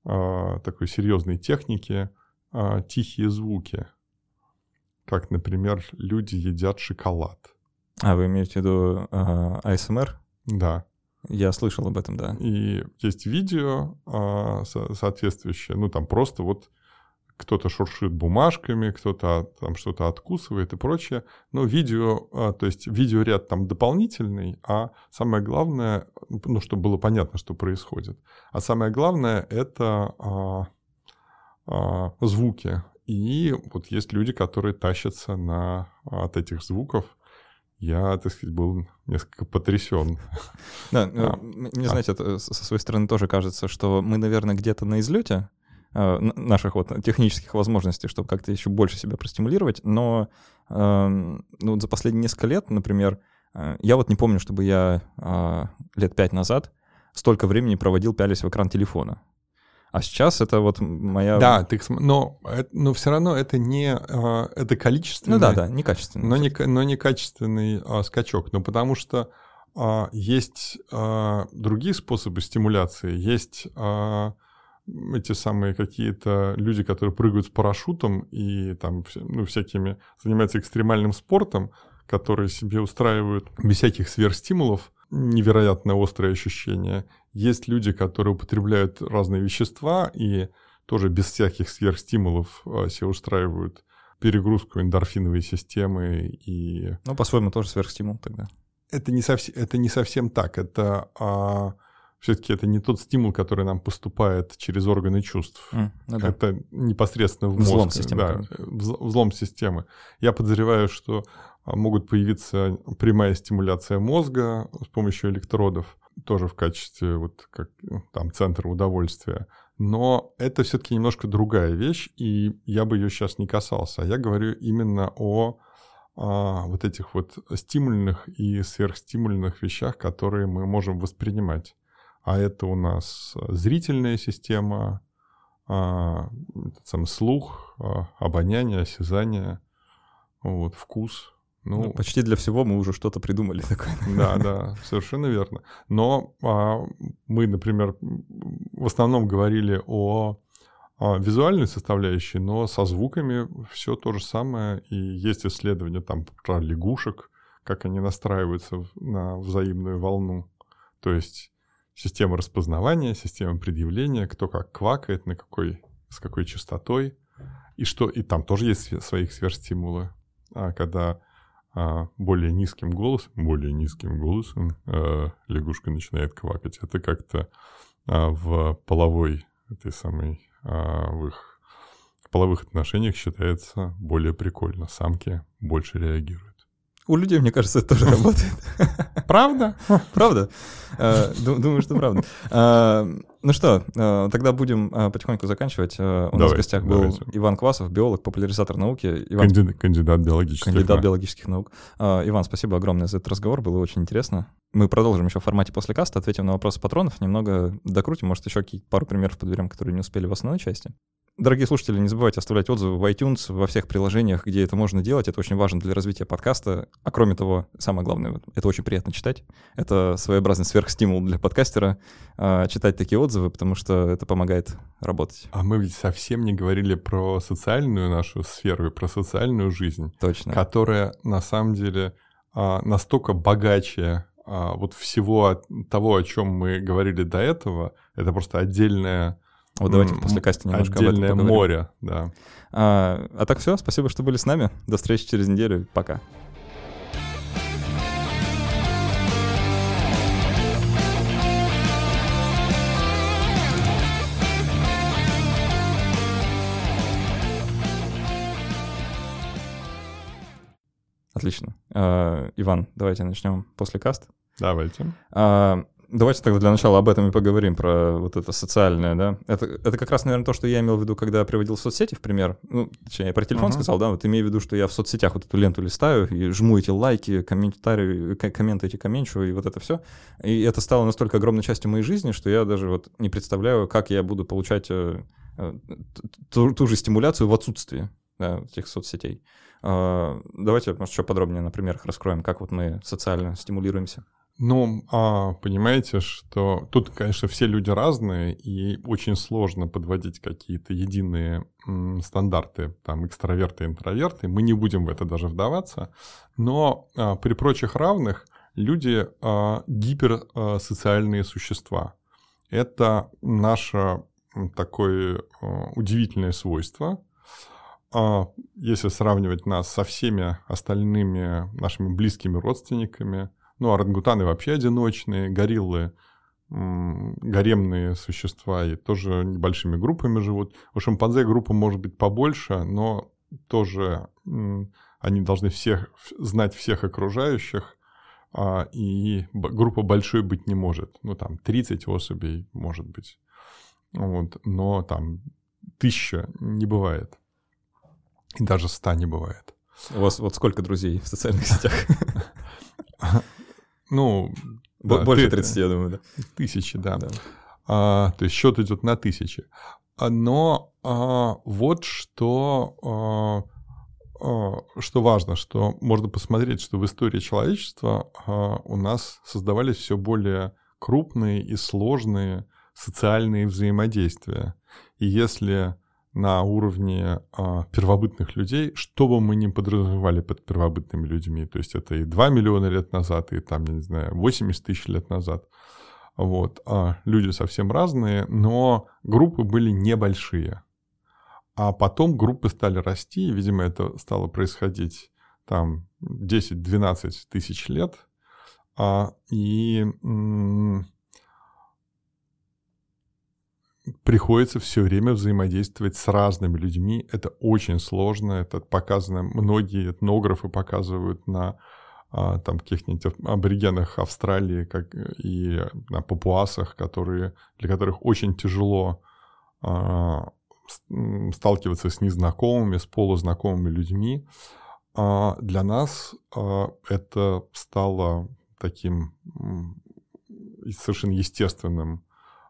[SPEAKER 2] э, такой серьезной техники э, тихие звуки, как, например, люди едят шоколад.
[SPEAKER 1] А вы имеете в виду э, АСМР?
[SPEAKER 2] Да.
[SPEAKER 1] Я слышал об этом, да.
[SPEAKER 2] И есть видео э, со- соответствующее, ну там просто вот кто-то шуршит бумажками, кто-то там что-то откусывает и прочее. Но видео, а, то есть видеоряд там дополнительный, а самое главное, ну, чтобы было понятно, что происходит. А самое главное — это а, а, звуки. И вот есть люди, которые тащатся на, от этих звуков. Я, так сказать, был несколько потрясен.
[SPEAKER 1] Да, ну, а, мне, знаете, со своей стороны тоже кажется, что мы, наверное, где-то на излете, Э, наших вот технических возможностей, чтобы как-то еще больше себя простимулировать, но эм, ну, за последние несколько лет, например, э, я вот не помню, чтобы я э, лет пять назад столько времени проводил, пялись в экран телефона. А сейчас это вот моя...
[SPEAKER 2] Да, ты, но, но все равно это не... Это количественный...
[SPEAKER 1] Ну да, да, не качественный.
[SPEAKER 2] Но не, но не качественный а, скачок. Ну потому что а, есть а, другие способы стимуляции. Есть... А, эти самые какие-то люди, которые прыгают с парашютом и там ну, всякими занимаются экстремальным спортом, которые себе устраивают без всяких сверхстимулов невероятно острые ощущения. Есть люди, которые употребляют разные вещества и тоже без всяких сверхстимулов а, себе устраивают перегрузку эндорфиновой системы и...
[SPEAKER 1] Ну, по-своему, тоже сверхстимул тогда.
[SPEAKER 2] Это не, совсем, это не совсем так. Это а, все-таки это не тот стимул, который нам поступает через органы чувств. Mm, ну да. Это непосредственно в мозг. Взлом системы. Да, взлом системы. Я подозреваю, что а, могут появиться прямая стимуляция мозга с помощью электродов, тоже в качестве вот как ну, там центра удовольствия. Но это все-таки немножко другая вещь, и я бы ее сейчас не касался. Я говорю именно о а, вот этих вот стимульных и сверхстимульных вещах, которые мы можем воспринимать а это у нас э, зрительная система, а, сам слух, а, обоняние, осязание, вот, вкус.
[SPEAKER 1] Ну, ну, почти для всего мы уже что-то придумали такое.
[SPEAKER 2] Да, да, совершенно верно. Но а, мы, например, в основном говорили о, о визуальной составляющей, но со звуками все то же самое. И есть исследования там про лягушек, как они настраиваются на взаимную волну. То есть система распознавания, система предъявления, кто как квакает, на какой, с какой частотой. И что и там тоже есть свои сверхстимулы. А когда а, более низким голосом, более низким голосом а, лягушка начинает квакать, это как-то а, в половой этой самой а, в их половых отношениях считается более прикольно. Самки больше реагируют.
[SPEAKER 1] У людей, мне кажется, это тоже работает.
[SPEAKER 2] Правда?
[SPEAKER 1] Правда. Э, думаю, что правда. Э, ну что, э, тогда будем потихоньку заканчивать. У нас в гостях был Иван Квасов, биолог, популяризатор науки.
[SPEAKER 2] Кандидат биологических
[SPEAKER 1] Кандидат биологических наук. Иван, спасибо огромное за этот разговор, было очень интересно. Мы продолжим еще в формате после каста, ответим на вопросы патронов, немного докрутим, может, еще пару примеров подберем, которые не успели в основной части. Дорогие слушатели, не забывайте оставлять отзывы в iTunes, во всех приложениях, где это можно делать. Это очень важно для развития подкаста. А кроме того, самое главное, это очень приятно читать. Это своеобразный сверхстимул для подкастера э, читать такие отзывы, потому что это помогает работать.
[SPEAKER 2] А мы ведь совсем не говорили про социальную нашу сферу и про социальную жизнь.
[SPEAKER 1] Точно.
[SPEAKER 2] Которая на самом деле э, настолько богаче э, вот всего того, о чем мы говорили до этого. Это просто отдельная
[SPEAKER 1] вот давайте после каста немножко
[SPEAKER 2] об этом поговорим. море, да.
[SPEAKER 1] А, а так все, спасибо, что были с нами. До встречи через неделю. Пока. Отлично. Uh, Иван, давайте начнем после каста.
[SPEAKER 2] Давайте.
[SPEAKER 1] Давайте тогда для начала об этом и поговорим, про вот это социальное, да. Это, это как раз, наверное, то, что я имел в виду, когда приводил соцсети в пример. Ну, точнее, я про телефон uh-huh. сказал, да, вот имею в виду, что я в соцсетях вот эту ленту листаю и жму эти лайки, комментарии, комменты эти комменчу и вот это все. И это стало настолько огромной частью моей жизни, что я даже вот не представляю, как я буду получать э, э, ту, ту же стимуляцию в отсутствии да, этих соцсетей. Э, давайте, может, еще подробнее на примерах раскроем, как вот мы социально стимулируемся.
[SPEAKER 2] Ну, а, понимаете, что тут, конечно, все люди разные, и очень сложно подводить какие-то единые м, стандарты, там, экстраверты, интроверты. Мы не будем в это даже вдаваться. Но а, при прочих равных люди а, гиперсоциальные существа. Это наша такое удивительное свойство. А, если сравнивать нас со всеми остальными нашими близкими родственниками, ну, орангутаны вообще одиночные, гориллы гаремные существа и тоже небольшими группами живут. У шимпанзе группа может быть побольше, но тоже они должны всех знать всех окружающих, а, и группа большой быть не может. Ну, там 30 особей может быть. Вот, но там тысяча не бывает. И даже ста не бывает.
[SPEAKER 1] У вас вот сколько друзей в социальных сетях?
[SPEAKER 2] Ну,
[SPEAKER 1] больше 30, я думаю,
[SPEAKER 2] да. Тысячи, да. А, то есть счет идет на тысячи. Но а, вот что, а, а, что важно, что можно посмотреть, что в истории человечества а, у нас создавались все более крупные и сложные социальные взаимодействия. И если на уровне а, первобытных людей, что бы мы ни подразумевали под первобытными людьми, то есть это и 2 миллиона лет назад, и там, я не знаю, 80 тысяч лет назад, вот, а люди совсем разные, но группы были небольшие. А потом группы стали расти, и, видимо, это стало происходить там 10-12 тысяч лет, а, и приходится все время взаимодействовать с разными людьми. Это очень сложно. Это показано, многие этнографы показывают на а, там каких-нибудь аборигенах Австралии как, и на папуасах, которые, для которых очень тяжело а, сталкиваться с незнакомыми, с полузнакомыми людьми. А для нас это стало таким совершенно естественным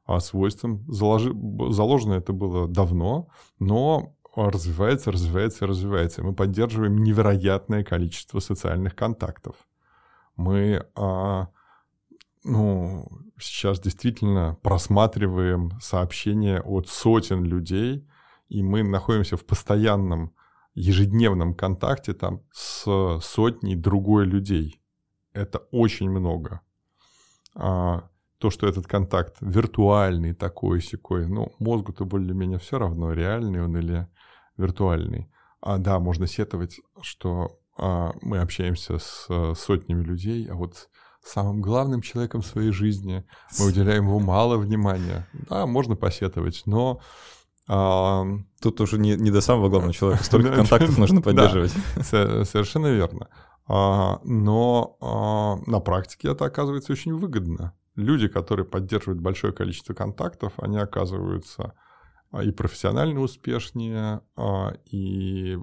[SPEAKER 2] а свойством. Заложи, заложено это было давно, но развивается, развивается, развивается. Мы поддерживаем невероятное количество социальных контактов. Мы а, ну, сейчас действительно просматриваем сообщения от сотен людей, и мы находимся в постоянном ежедневном контакте там с сотней другой людей. Это очень много. А, то, что этот контакт виртуальный, такой секой, ну, мозгу-то более-менее все равно, реальный он или виртуальный. А да, можно сетовать, что а, мы общаемся с а, сотнями людей, а вот самым главным человеком в своей жизни мы уделяем ему мало внимания. Да, можно посетовать, но
[SPEAKER 1] а... Тут уже не, не до самого главного человека, столько контактов нужно поддерживать.
[SPEAKER 2] совершенно верно. А, но а, на практике это оказывается очень выгодно люди, которые поддерживают большое количество контактов, они оказываются а, и профессионально успешнее, а, и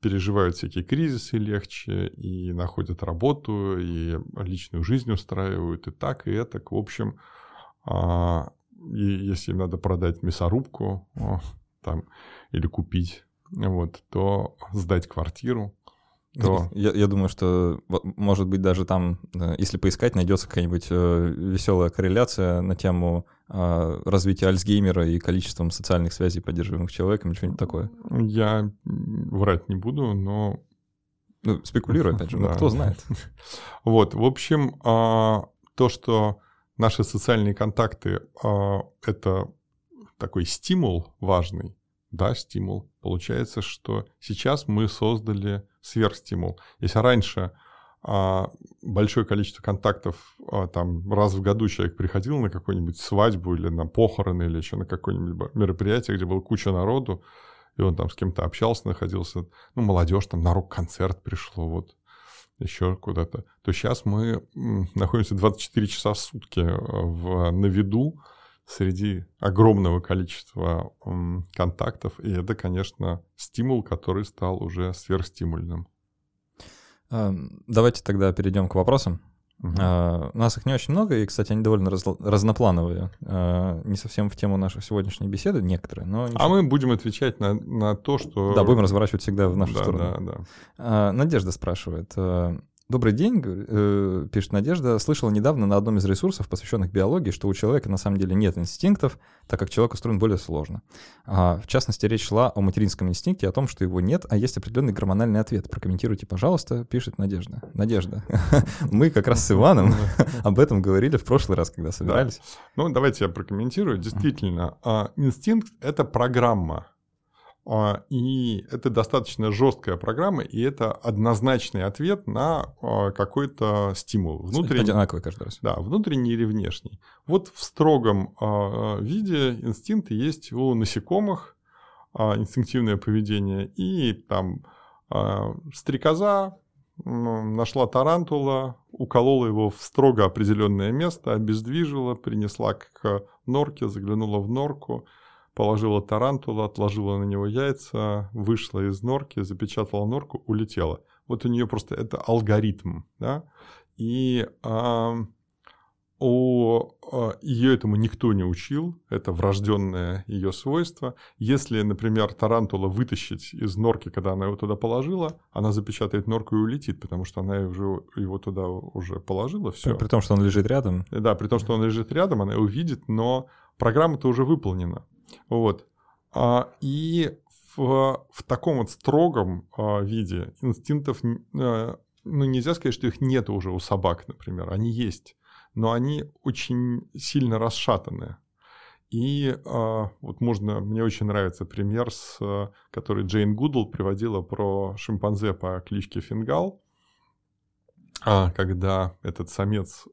[SPEAKER 2] переживают всякие кризисы легче, и находят работу, и личную жизнь устраивают, и так, и это. В общем, а, и если им надо продать мясорубку там, или купить, вот, то сдать квартиру,
[SPEAKER 1] то... Я, я думаю, что, может быть, даже там, э, если поискать, найдется какая-нибудь э, веселая корреляция на тему а, развития Альцгеймера и количеством социальных связей, поддерживаемых человеком, что-нибудь такое.
[SPEAKER 2] Я врать не буду, но...
[SPEAKER 1] Ну, спекулирую, опять же, но кто знает.
[SPEAKER 2] Вот, в общем, а, то, что наши социальные контакты а, — это такой стимул важный, да, стимул. Получается, что сейчас мы создали сверхстимул. Если раньше а, большое количество контактов, а, там раз в году человек приходил на какую-нибудь свадьбу или на похороны, или еще на какое-нибудь мероприятие, где была куча народу, и он там с кем-то общался, находился, ну, молодежь там на рок-концерт пришло, вот, еще куда-то, то сейчас мы находимся 24 часа в сутки э, в, на виду среди огромного количества контактов, и это, конечно, стимул, который стал уже сверхстимульным.
[SPEAKER 1] Давайте тогда перейдем к вопросам. Угу. Uh, у нас их не очень много, и, кстати, они довольно раз, разноплановые. Uh, не совсем в тему нашей сегодняшней беседы, некоторые, но...
[SPEAKER 2] Ничего. А мы будем отвечать на, на то, что...
[SPEAKER 1] Да, будем разворачивать всегда в нашу
[SPEAKER 2] да,
[SPEAKER 1] сторону.
[SPEAKER 2] Да, да.
[SPEAKER 1] Uh, Надежда спрашивает. Добрый день, э, пишет Надежда. Слышала недавно на одном из ресурсов, посвященных биологии, что у человека на самом деле нет инстинктов, так как человек устроен более сложно. А, в частности, речь шла о материнском инстинкте, о том, что его нет, а есть определенный гормональный ответ. Прокомментируйте, пожалуйста, пишет Надежда. Надежда. Мы как раз с Иваном об этом говорили в прошлый раз, когда собирались.
[SPEAKER 2] Ну, давайте я прокомментирую. Действительно, а, инстинкт — это программа и это достаточно жесткая программа, и это однозначный ответ на а, какой-то стимул.
[SPEAKER 1] Внутренний, Одинаковый каждый раз.
[SPEAKER 2] Да, внутренний или внешний. Вот в строгом а, виде инстинкты есть у насекомых, инстинктивное поведение, и там стрекоза нашла тарантула, уколола его в строго определенное место, обездвижила, принесла к норке, заглянула в норку – положила тарантула, отложила на него яйца, вышла из норки, запечатала норку, улетела. Вот у нее просто это алгоритм, да, и а, у а, ее этому никто не учил, это врожденное ее свойство. Если, например, тарантула вытащить из норки, когда она его туда положила, она запечатает норку и улетит, потому что она уже его туда уже положила, все.
[SPEAKER 1] При том, что он лежит рядом.
[SPEAKER 2] Да, при том, что он лежит рядом, она увидит, но программа-то уже выполнена. Вот. А, и в, в таком вот строгом а, виде инстинктов, а, ну, нельзя сказать, что их нет уже у собак, например. Они есть, но они очень сильно расшатаны. И а, вот можно, мне очень нравится пример, с, который Джейн Гудл приводила про шимпанзе по кличке Фингал, когда этот самец,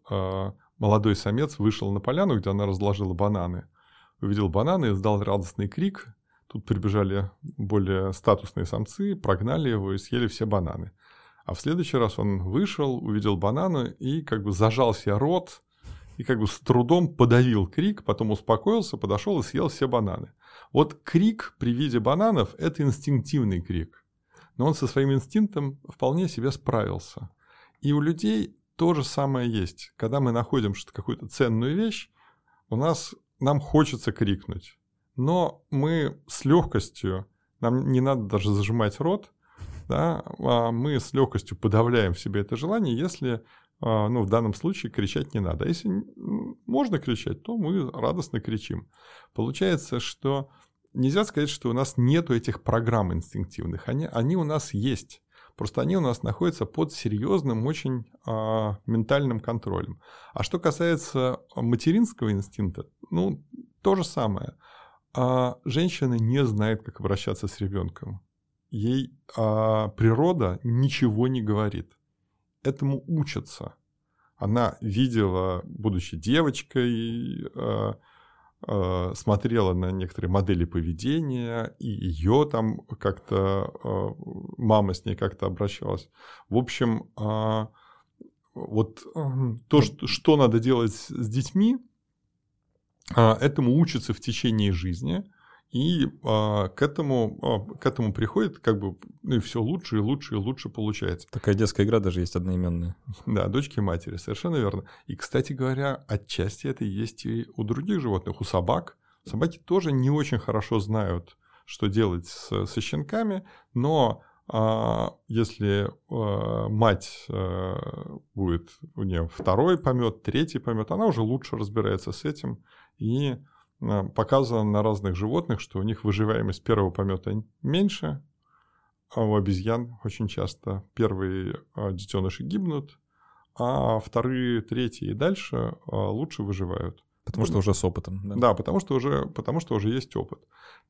[SPEAKER 2] молодой самец вышел на поляну, где она разложила бананы – увидел бананы, издал радостный крик. Тут прибежали более статусные самцы, прогнали его и съели все бананы. А в следующий раз он вышел, увидел бананы и как бы зажал себе рот, и как бы с трудом подавил крик, потом успокоился, подошел и съел все бананы. Вот крик при виде бананов – это инстинктивный крик. Но он со своим инстинктом вполне себе справился. И у людей то же самое есть. Когда мы находим что-то, какую-то ценную вещь, у нас нам хочется крикнуть, но мы с легкостью, нам не надо даже зажимать рот, да, а мы с легкостью подавляем в себе это желание, если а, ну, в данном случае кричать не надо. А если можно кричать, то мы радостно кричим. Получается, что нельзя сказать, что у нас нету этих программ инстинктивных. Они, они у нас есть. Просто они у нас находятся под серьезным очень а, ментальным контролем. А что касается материнского инстинкта, ну, то же самое. А, женщина не знает, как обращаться с ребенком. Ей а, природа ничего не говорит. Этому учатся. Она видела, будучи девочкой, Э, смотрела на некоторые модели поведения, и ее там как-то, э, мама с ней как-то обращалась. В общем, а, вот то, что, что надо делать с детьми, а, этому учатся в течение жизни – и а, к, этому, а, к этому приходит, как бы, ну и все лучше и лучше и лучше получается.
[SPEAKER 1] Такая детская игра даже есть одноименная.
[SPEAKER 2] Да, дочки матери, совершенно верно. И, кстати говоря, отчасти это есть и у других животных, у собак. Собаки тоже не очень хорошо знают, что делать с, со щенками, но а, если а, мать а, будет у нее второй помет, третий помет, она уже лучше разбирается с этим и показано на разных животных, что у них выживаемость первого помета меньше, а у обезьян очень часто первые э, детеныши гибнут, а вторые, третьи и дальше э, лучше выживают.
[SPEAKER 1] Потому что уже с опытом.
[SPEAKER 2] Да, да потому, что уже, потому что уже есть опыт.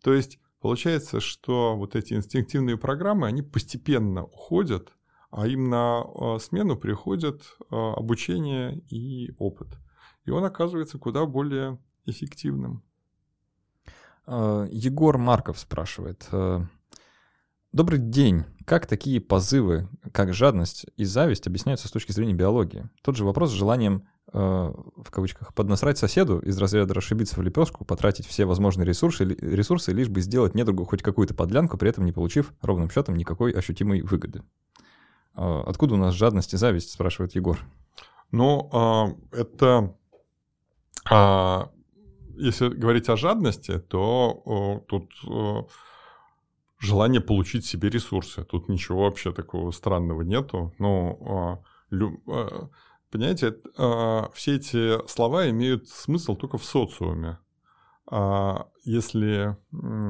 [SPEAKER 2] То есть получается, что вот эти инстинктивные программы, они постепенно уходят, а им на смену приходят обучение и опыт. И он оказывается куда более эффективным.
[SPEAKER 1] А, Егор Марков спрашивает. Э, Добрый день. Как такие позывы, как жадность и зависть объясняются с точки зрения биологии? Тот же вопрос с желанием, э, в кавычках, поднасрать соседу из разряда расшибиться в лепешку, потратить все возможные ресурсы, ресурсы лишь бы сделать недругу хоть какую-то подлянку, при этом не получив ровным счетом никакой ощутимой выгоды. Э, откуда у нас жадность и зависть, спрашивает Егор.
[SPEAKER 2] Ну, а, это а, если говорить о жадности, то тут желание получить себе ресурсы. Тут ничего вообще такого странного нету. Ну, Э, понимаете, все эти слова имеют смысл только в социуме. А если...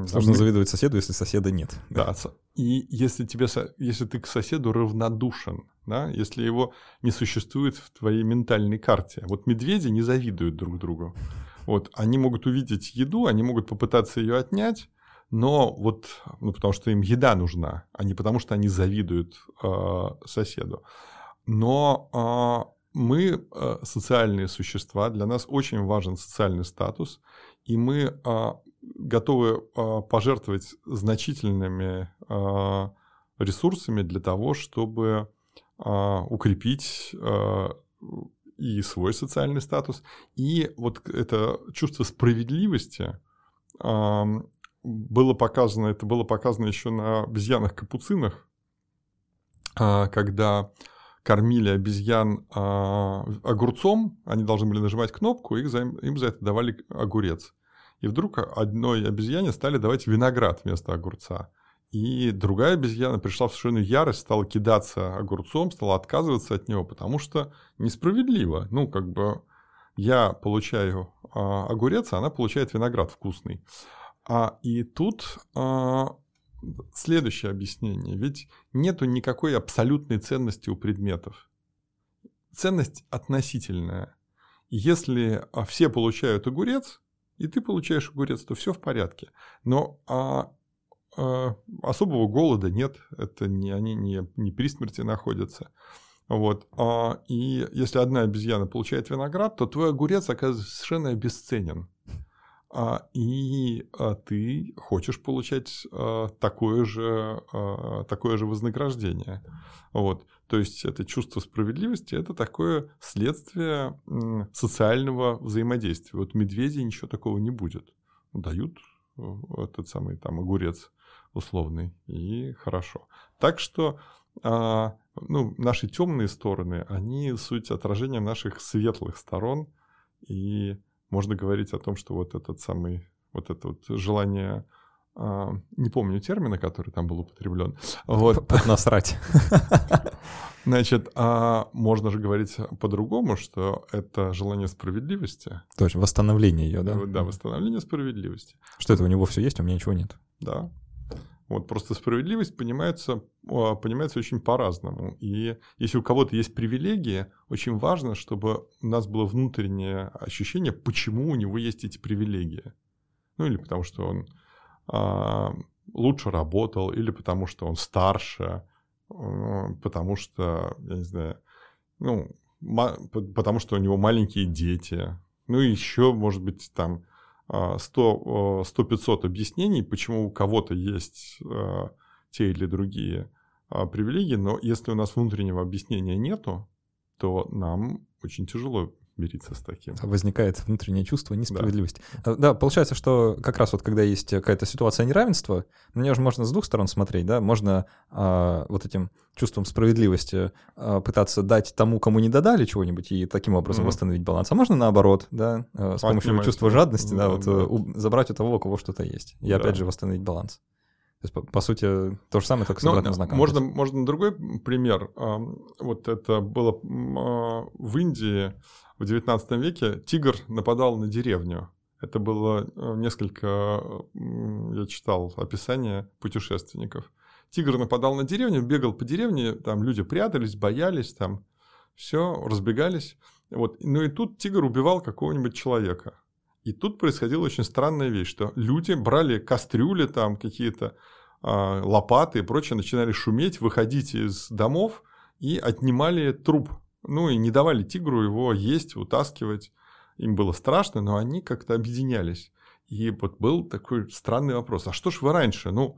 [SPEAKER 1] Сложно завидовать соседу, если соседа нет.
[SPEAKER 2] Да, и если, тебе, если ты к соседу равнодушен, да, если его не существует в твоей ментальной карте. Вот медведи не завидуют друг другу. Вот, они могут увидеть еду, они могут попытаться ее отнять, но вот, ну, потому что им еда нужна, а не потому что они завидуют э, соседу. Но э, мы э, социальные существа, для нас очень важен социальный статус, и мы э, готовы э, пожертвовать значительными э, ресурсами для того, чтобы э, укрепить э, и свой социальный статус, и вот это чувство справедливости было показано, это было показано еще на обезьянах-капуцинах, э, когда кормили обезьян э, огурцом, они должны были нажимать кнопку, за, им за это давали огурец. И вдруг одной обезьяне стали давать виноград вместо огурца. И другая обезьяна пришла в совершенную ярость, стала кидаться огурцом, стала отказываться от него, потому что несправедливо. Ну, как бы я получаю а, огурец, а она получает виноград вкусный. А, и тут а, следующее объяснение. Ведь нету никакой абсолютной ценности у предметов. Ценность относительная. Если а, все получают огурец, и ты получаешь огурец, то все в порядке. Но а, особого голода нет, это не, они не, не при смерти находятся. Вот. А, и если одна обезьяна получает виноград, то твой огурец оказывается совершенно обесценен. А, и а, ты хочешь получать а, такое же, а, такое же вознаграждение. Вот. То есть это чувство справедливости – это такое следствие социального взаимодействия. Вот медведи ничего такого не будет. Дают э, этот самый там огурец условный, и хорошо. Так что а, ну, наши темные стороны, они суть отражения наших светлых сторон, и можно говорить о том, что вот этот самый, вот это вот желание а, не помню термина, который там был употреблен.
[SPEAKER 1] Вот. Насрать.
[SPEAKER 2] Значит, а можно же говорить по-другому, что это желание справедливости.
[SPEAKER 1] Точно, восстановление ее, да?
[SPEAKER 2] Да, восстановление справедливости.
[SPEAKER 1] Что это у него все есть, а у меня ничего нет.
[SPEAKER 2] Да. Вот просто справедливость понимается, а, понимается очень по-разному. И если у кого-то есть привилегии, очень важно, чтобы у нас было внутреннее ощущение, почему у него есть эти привилегии. Ну или потому что он а, лучше работал, или потому что он старше, потому что, я не знаю, ну, потому что у него маленькие дети. Ну еще, может быть, там 100-500 объяснений, почему у кого-то есть э, те или другие а, привилегии, но если у нас внутреннего объяснения нету, то нам очень тяжело мириться с таким.
[SPEAKER 1] Возникает внутреннее чувство несправедливости. Да. да, получается, что как раз вот когда есть какая-то ситуация неравенства, на нее же можно с двух сторон смотреть, да, можно а, вот этим чувством справедливости а, пытаться дать тому, кому не додали чего-нибудь, и таким образом mm-hmm. восстановить баланс. А можно наоборот, да, а, с помощью чувства жадности, да, да вот да. У, забрать у того, у кого что-то есть, и да. опять же восстановить баланс. То есть, по, по сути, то же самое, только с ну, обратным знаком.
[SPEAKER 2] Можно, можно другой пример. Вот это было в Индии в XIX веке тигр нападал на деревню. Это было э, несколько, я читал описание путешественников. Тигр нападал на деревню, бегал по деревне, там люди прятались, боялись, там все, разбегались. Вот. Ну и тут тигр убивал какого-нибудь человека. И тут происходила очень странная вещь, что люди брали кастрюли, там какие-то э, лопаты и прочее, начинали шуметь, выходить из домов и отнимали труп ну и не давали тигру его есть, утаскивать. Им было страшно, но они как-то объединялись. И вот был такой странный вопрос. А что ж вы раньше? Ну,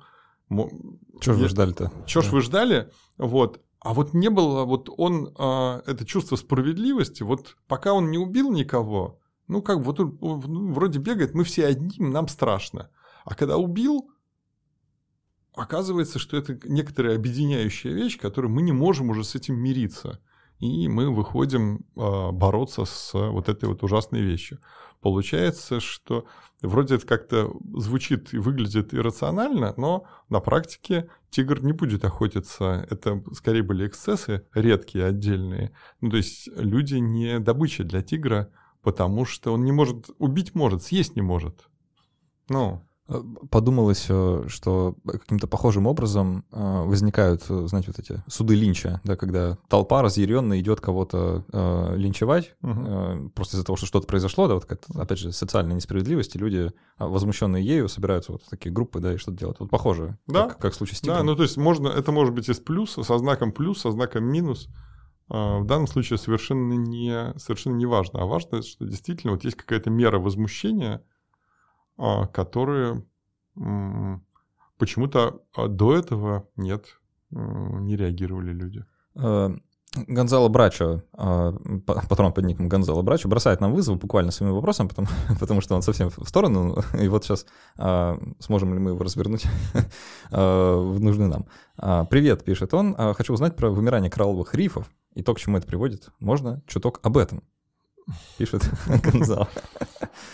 [SPEAKER 1] что ж вы ждали-то?
[SPEAKER 2] Что ж вы ждали? Вот. А вот не было, вот он, а, это чувство справедливости, вот пока он не убил никого, ну как, вот он ну, вроде бегает, мы все одни, нам страшно. А когда убил, оказывается, что это некоторая объединяющая вещь, которую мы не можем уже с этим мириться. и мы выходим а, бороться с вот этой вот ужасной вещью. Получается, что вроде это как-то звучит и выглядит иррационально, но на практике тигр не будет охотиться. Это скорее были эксцессы, редкие, отдельные. Ну, то есть люди не добыча для тигра, потому что он не может, убить может, съесть не может. Ну,
[SPEAKER 1] Э, подумалось, э, что каким-то похожим образом э, возникают, знаете, вот эти суды линча, да, когда толпа разъяренно идет кого-то э, линчевать, угу. просто из-за того, что что-то произошло, да, вот как опять же, социальная несправедливость, и люди, а, возмущенные ею, собираются вот в такие группы, да, и что-то делают. Вот похоже,
[SPEAKER 2] да?
[SPEAKER 1] как, как в случае с
[SPEAKER 2] тигром. Да, ну то есть можно, это может быть из плюса, со знаком плюс, со знаком минус. А, в данном случае совершенно не, совершенно не важно. А важно, что действительно вот есть какая-то мера возмущения, а, которые почему-то а, до этого нет, не реагировали люди.
[SPEAKER 1] Гонзало Брачо, а, патрон под ником Гонзало Брачо, бросает нам вызов буквально своим вопросом, потому, потому что он совсем в сторону, и вот сейчас сможем ли мы его развернуть в нужный нам. «Привет», — пишет он, «хочу узнать про вымирание коралловых рифов и то, к чему это приводит. Можно чуток об этом?» пишет Гонзал.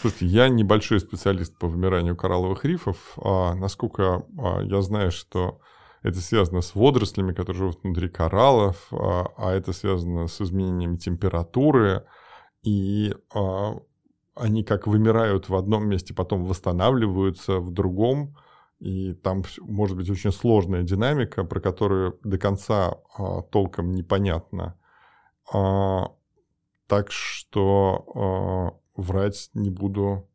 [SPEAKER 2] Слушайте, я небольшой специалист по вымиранию коралловых рифов. А, насколько а, я знаю, что это связано с водорослями, которые живут внутри кораллов, а, а это связано с изменением температуры, и а, они как вымирают в одном месте, потом восстанавливаются в другом, и там может быть очень сложная динамика, про которую до конца а, толком непонятно. Так что врать не буду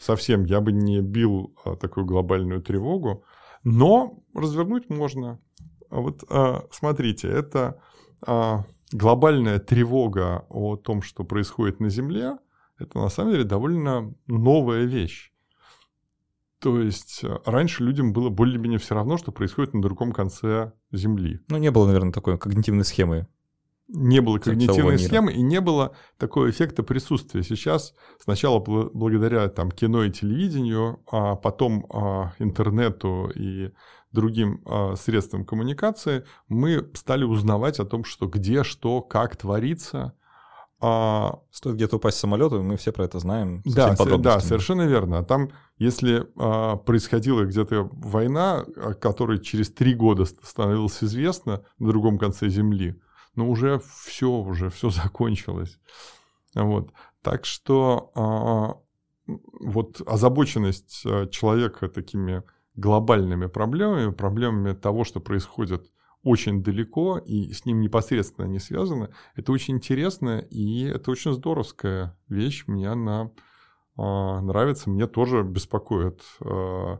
[SPEAKER 2] совсем. Я бы не бил такую глобальную тревогу, но развернуть можно. Вот э, смотрите, это э, глобальная тревога о том, что происходит на Земле, это на самом деле довольно новая вещь. То есть э, раньше людям было более-менее все равно, что происходит на другом конце Земли.
[SPEAKER 1] Ну, не было, наверное, такой когнитивной схемы
[SPEAKER 2] не было когнитивной схемы и не было такого эффекта присутствия. Сейчас сначала благодаря там, кино и телевидению, а потом а, интернету и другим а, средствам коммуникации мы стали узнавать о том, что где, что, как творится.
[SPEAKER 1] А... Стоит где-то упасть с самолета, мы все про это знаем.
[SPEAKER 2] Да, да, совершенно верно. Там, если а, происходила где-то война, о которой через три года становилось известно на другом конце Земли, но уже все, уже все закончилось. Вот. Так что а, вот озабоченность а, человека такими глобальными проблемами, проблемами того, что происходит очень далеко и с ним непосредственно не связано, это очень интересно и это очень здоровская вещь. Мне она э, нравится, мне тоже беспокоит э,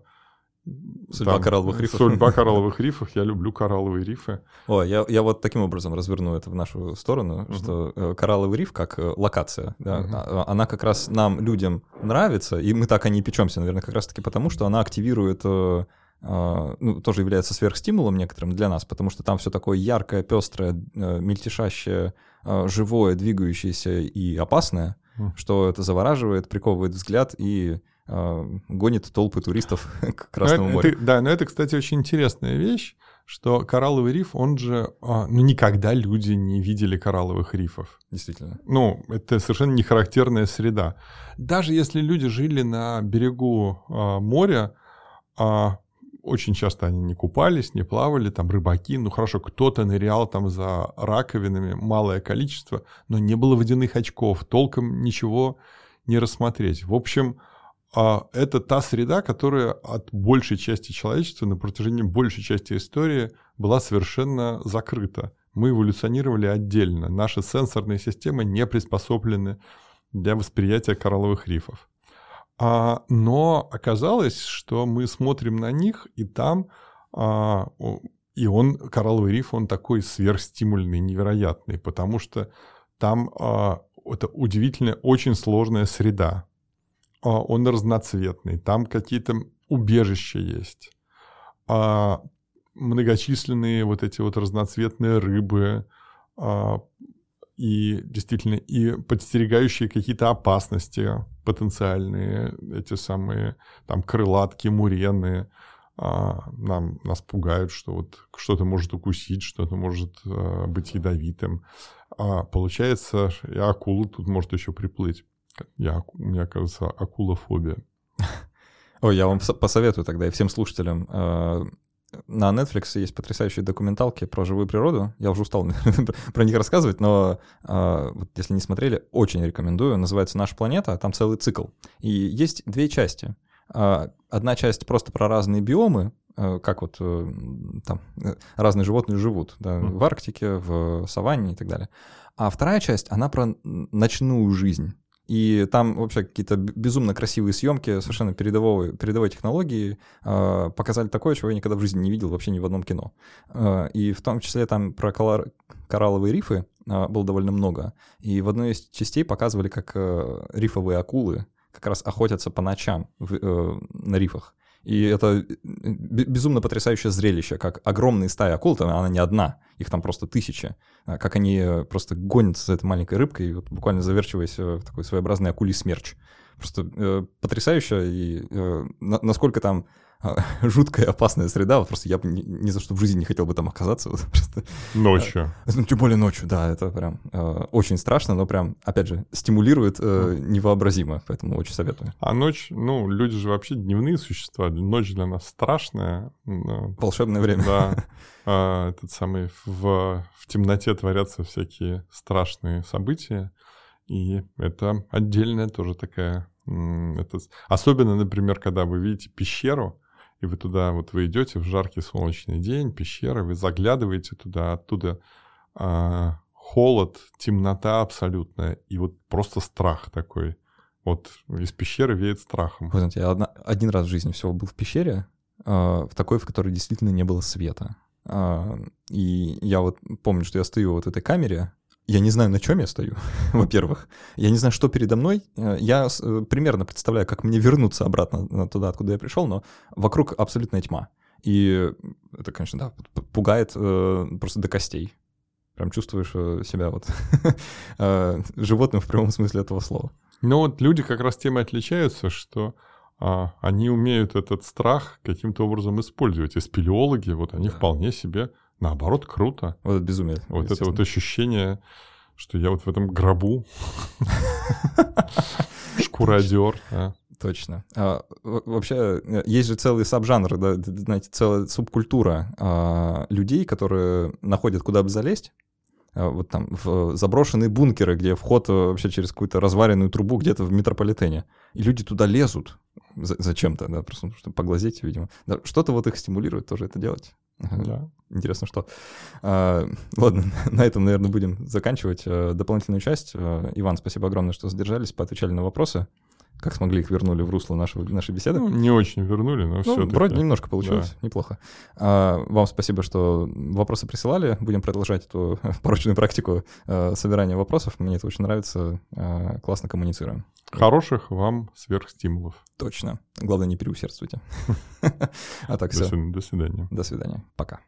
[SPEAKER 1] Судьба там, коралловых рифов.
[SPEAKER 2] Судьба коралловых рифов. Я люблю коралловые рифы.
[SPEAKER 1] О, я, я вот таким образом разверну это в нашу сторону, uh-huh. что э, коралловый риф как э, локация, да, uh-huh. она как раз нам, людям, нравится, и мы так о ней печемся, наверное, как раз-таки потому, что она активирует э, ну, тоже является сверхстимулом некоторым для нас, потому что там все такое яркое, пестрое, мельтешащее, живое, двигающееся и опасное, mm. что это завораживает, приковывает взгляд и гонит толпы туристов к Красному
[SPEAKER 2] морю. Это, да, но это, кстати, очень интересная вещь, что коралловый риф, он же, а, ну, никогда люди не видели коралловых рифов.
[SPEAKER 1] Действительно.
[SPEAKER 2] Ну, это совершенно не характерная среда. Даже если люди жили на берегу а, моря, очень часто они не купались, не плавали, там рыбаки, ну хорошо, кто-то нырял там за раковинами, малое количество, но не было водяных очков, толком ничего не рассмотреть. В общем, а это та среда, которая от большей части человечества на протяжении большей части истории была совершенно закрыта. Мы эволюционировали отдельно. Наши сенсорные системы не приспособлены для восприятия коралловых рифов. А, но оказалось, что мы смотрим на них, и там а, и он, коралловый риф, он такой сверхстимульный, невероятный, потому что там а, это удивительная, очень сложная среда. А, он разноцветный, там какие-то убежища есть, а многочисленные вот эти вот разноцветные рыбы, а, и действительно, и подстерегающие какие-то опасности потенциальные, эти самые там крылатки, мурены, нам, нас пугают, что вот что-то может укусить, что-то может быть ядовитым. А получается, и акула тут может еще приплыть. Я, у меня, кажется, акулофобия.
[SPEAKER 1] Ой, я вам посоветую тогда и всем слушателям. Э, на Netflix есть потрясающие документалки про живую природу. Я уже устал про них рассказывать, но э, вот если не смотрели, очень рекомендую. Называется «Наша планета», а там целый цикл. И есть две части. Э, одна часть просто про разные биомы, как вот там разные животные живут да, в Арктике, в саванне и так далее. А вторая часть, она про ночную жизнь. И там вообще какие-то безумно красивые съемки, совершенно передовой, передовой технологии э, показали такое, чего я никогда в жизни не видел вообще ни в одном кино. Э, и в том числе там про колор, коралловые рифы э, было довольно много. И в одной из частей показывали, как э, рифовые акулы как раз охотятся по ночам в, э, на рифах. И это э, безумно потрясающее зрелище, как огромные стаи акул, там она не одна, их там просто тысячи, а как они э, просто гонятся за этой маленькой рыбкой, вот буквально заверчиваясь э, в такой своеобразный акулий смерч. Просто э, потрясающе, и э, насколько там жуткая опасная среда, вот просто я бы ни, ни за что в жизни не хотел бы там оказаться. Вот просто,
[SPEAKER 2] ночью.
[SPEAKER 1] Э, ну, тем более ночью, да, это прям э, очень страшно, но прям, опять же, стимулирует э, невообразимо, поэтому очень советую.
[SPEAKER 2] А ночь, ну, люди же вообще дневные существа, ночь для нас страшная.
[SPEAKER 1] Волшебное время.
[SPEAKER 2] Да. А, этот самый, в, в темноте творятся всякие страшные события, и это отдельная тоже такая это... Особенно, например, когда вы видите пещеру, вы туда, вот вы идете в жаркий солнечный день, пещера, вы заглядываете туда, оттуда а, холод, темнота абсолютная, и вот просто страх такой. Вот из пещеры веет страхом.
[SPEAKER 1] Вы знаете, я одна, один раз в жизни всего был в пещере, э, в такой, в которой действительно не было света. Э, и я вот помню, что я стою вот в этой камере, я не знаю, на чем я стою, во-первых. Я не знаю, что передо мной. Э, я э, примерно представляю, как мне вернуться обратно туда, откуда я пришел, но вокруг абсолютная тьма. И это, конечно, да, пугает э, просто до костей. Прям чувствуешь себя вот животным в прямом смысле этого слова.
[SPEAKER 2] Ну вот люди как раз тем и отличаются, что а, они умеют этот страх каким-то образом использовать. И спелеологи, вот они да. вполне себе Наоборот, круто.
[SPEAKER 1] Вот это безумие.
[SPEAKER 2] Вот это вот ощущение, что я вот в этом гробу. Шкуродер.
[SPEAKER 1] Точно. А, вообще, э, есть же целый сабжанр, да, знаете, целая субкультура а, людей, которые находят, куда бы залезть, а, вот там в заброшенные бункеры, где вход э, вообще через какую-то разваренную трубу где-то в метрополитене. И люди туда лезут зачем-то, да, просто чтобы поглазеть, видимо. Да, что-то вот их стимулирует тоже это делать. Да. Интересно, что. А, ладно, на этом, наверное, будем заканчивать э, дополнительную часть. Э, Иван, спасибо огромное, что задержались, поотвечали на вопросы. Как смогли их вернули в русло нашего, нашей беседы? Ну,
[SPEAKER 2] не очень вернули, но ну, все.
[SPEAKER 1] Вроде немножко получилось, да. неплохо. А, вам спасибо, что вопросы присылали. Будем продолжать эту порочную практику а, собирания вопросов. Мне это очень нравится. А, классно коммуницируем.
[SPEAKER 2] Хороших вам сверхстимулов.
[SPEAKER 1] Точно. Главное, не переусердствуйте. А так все.
[SPEAKER 2] До свидания.
[SPEAKER 1] До свидания. Пока.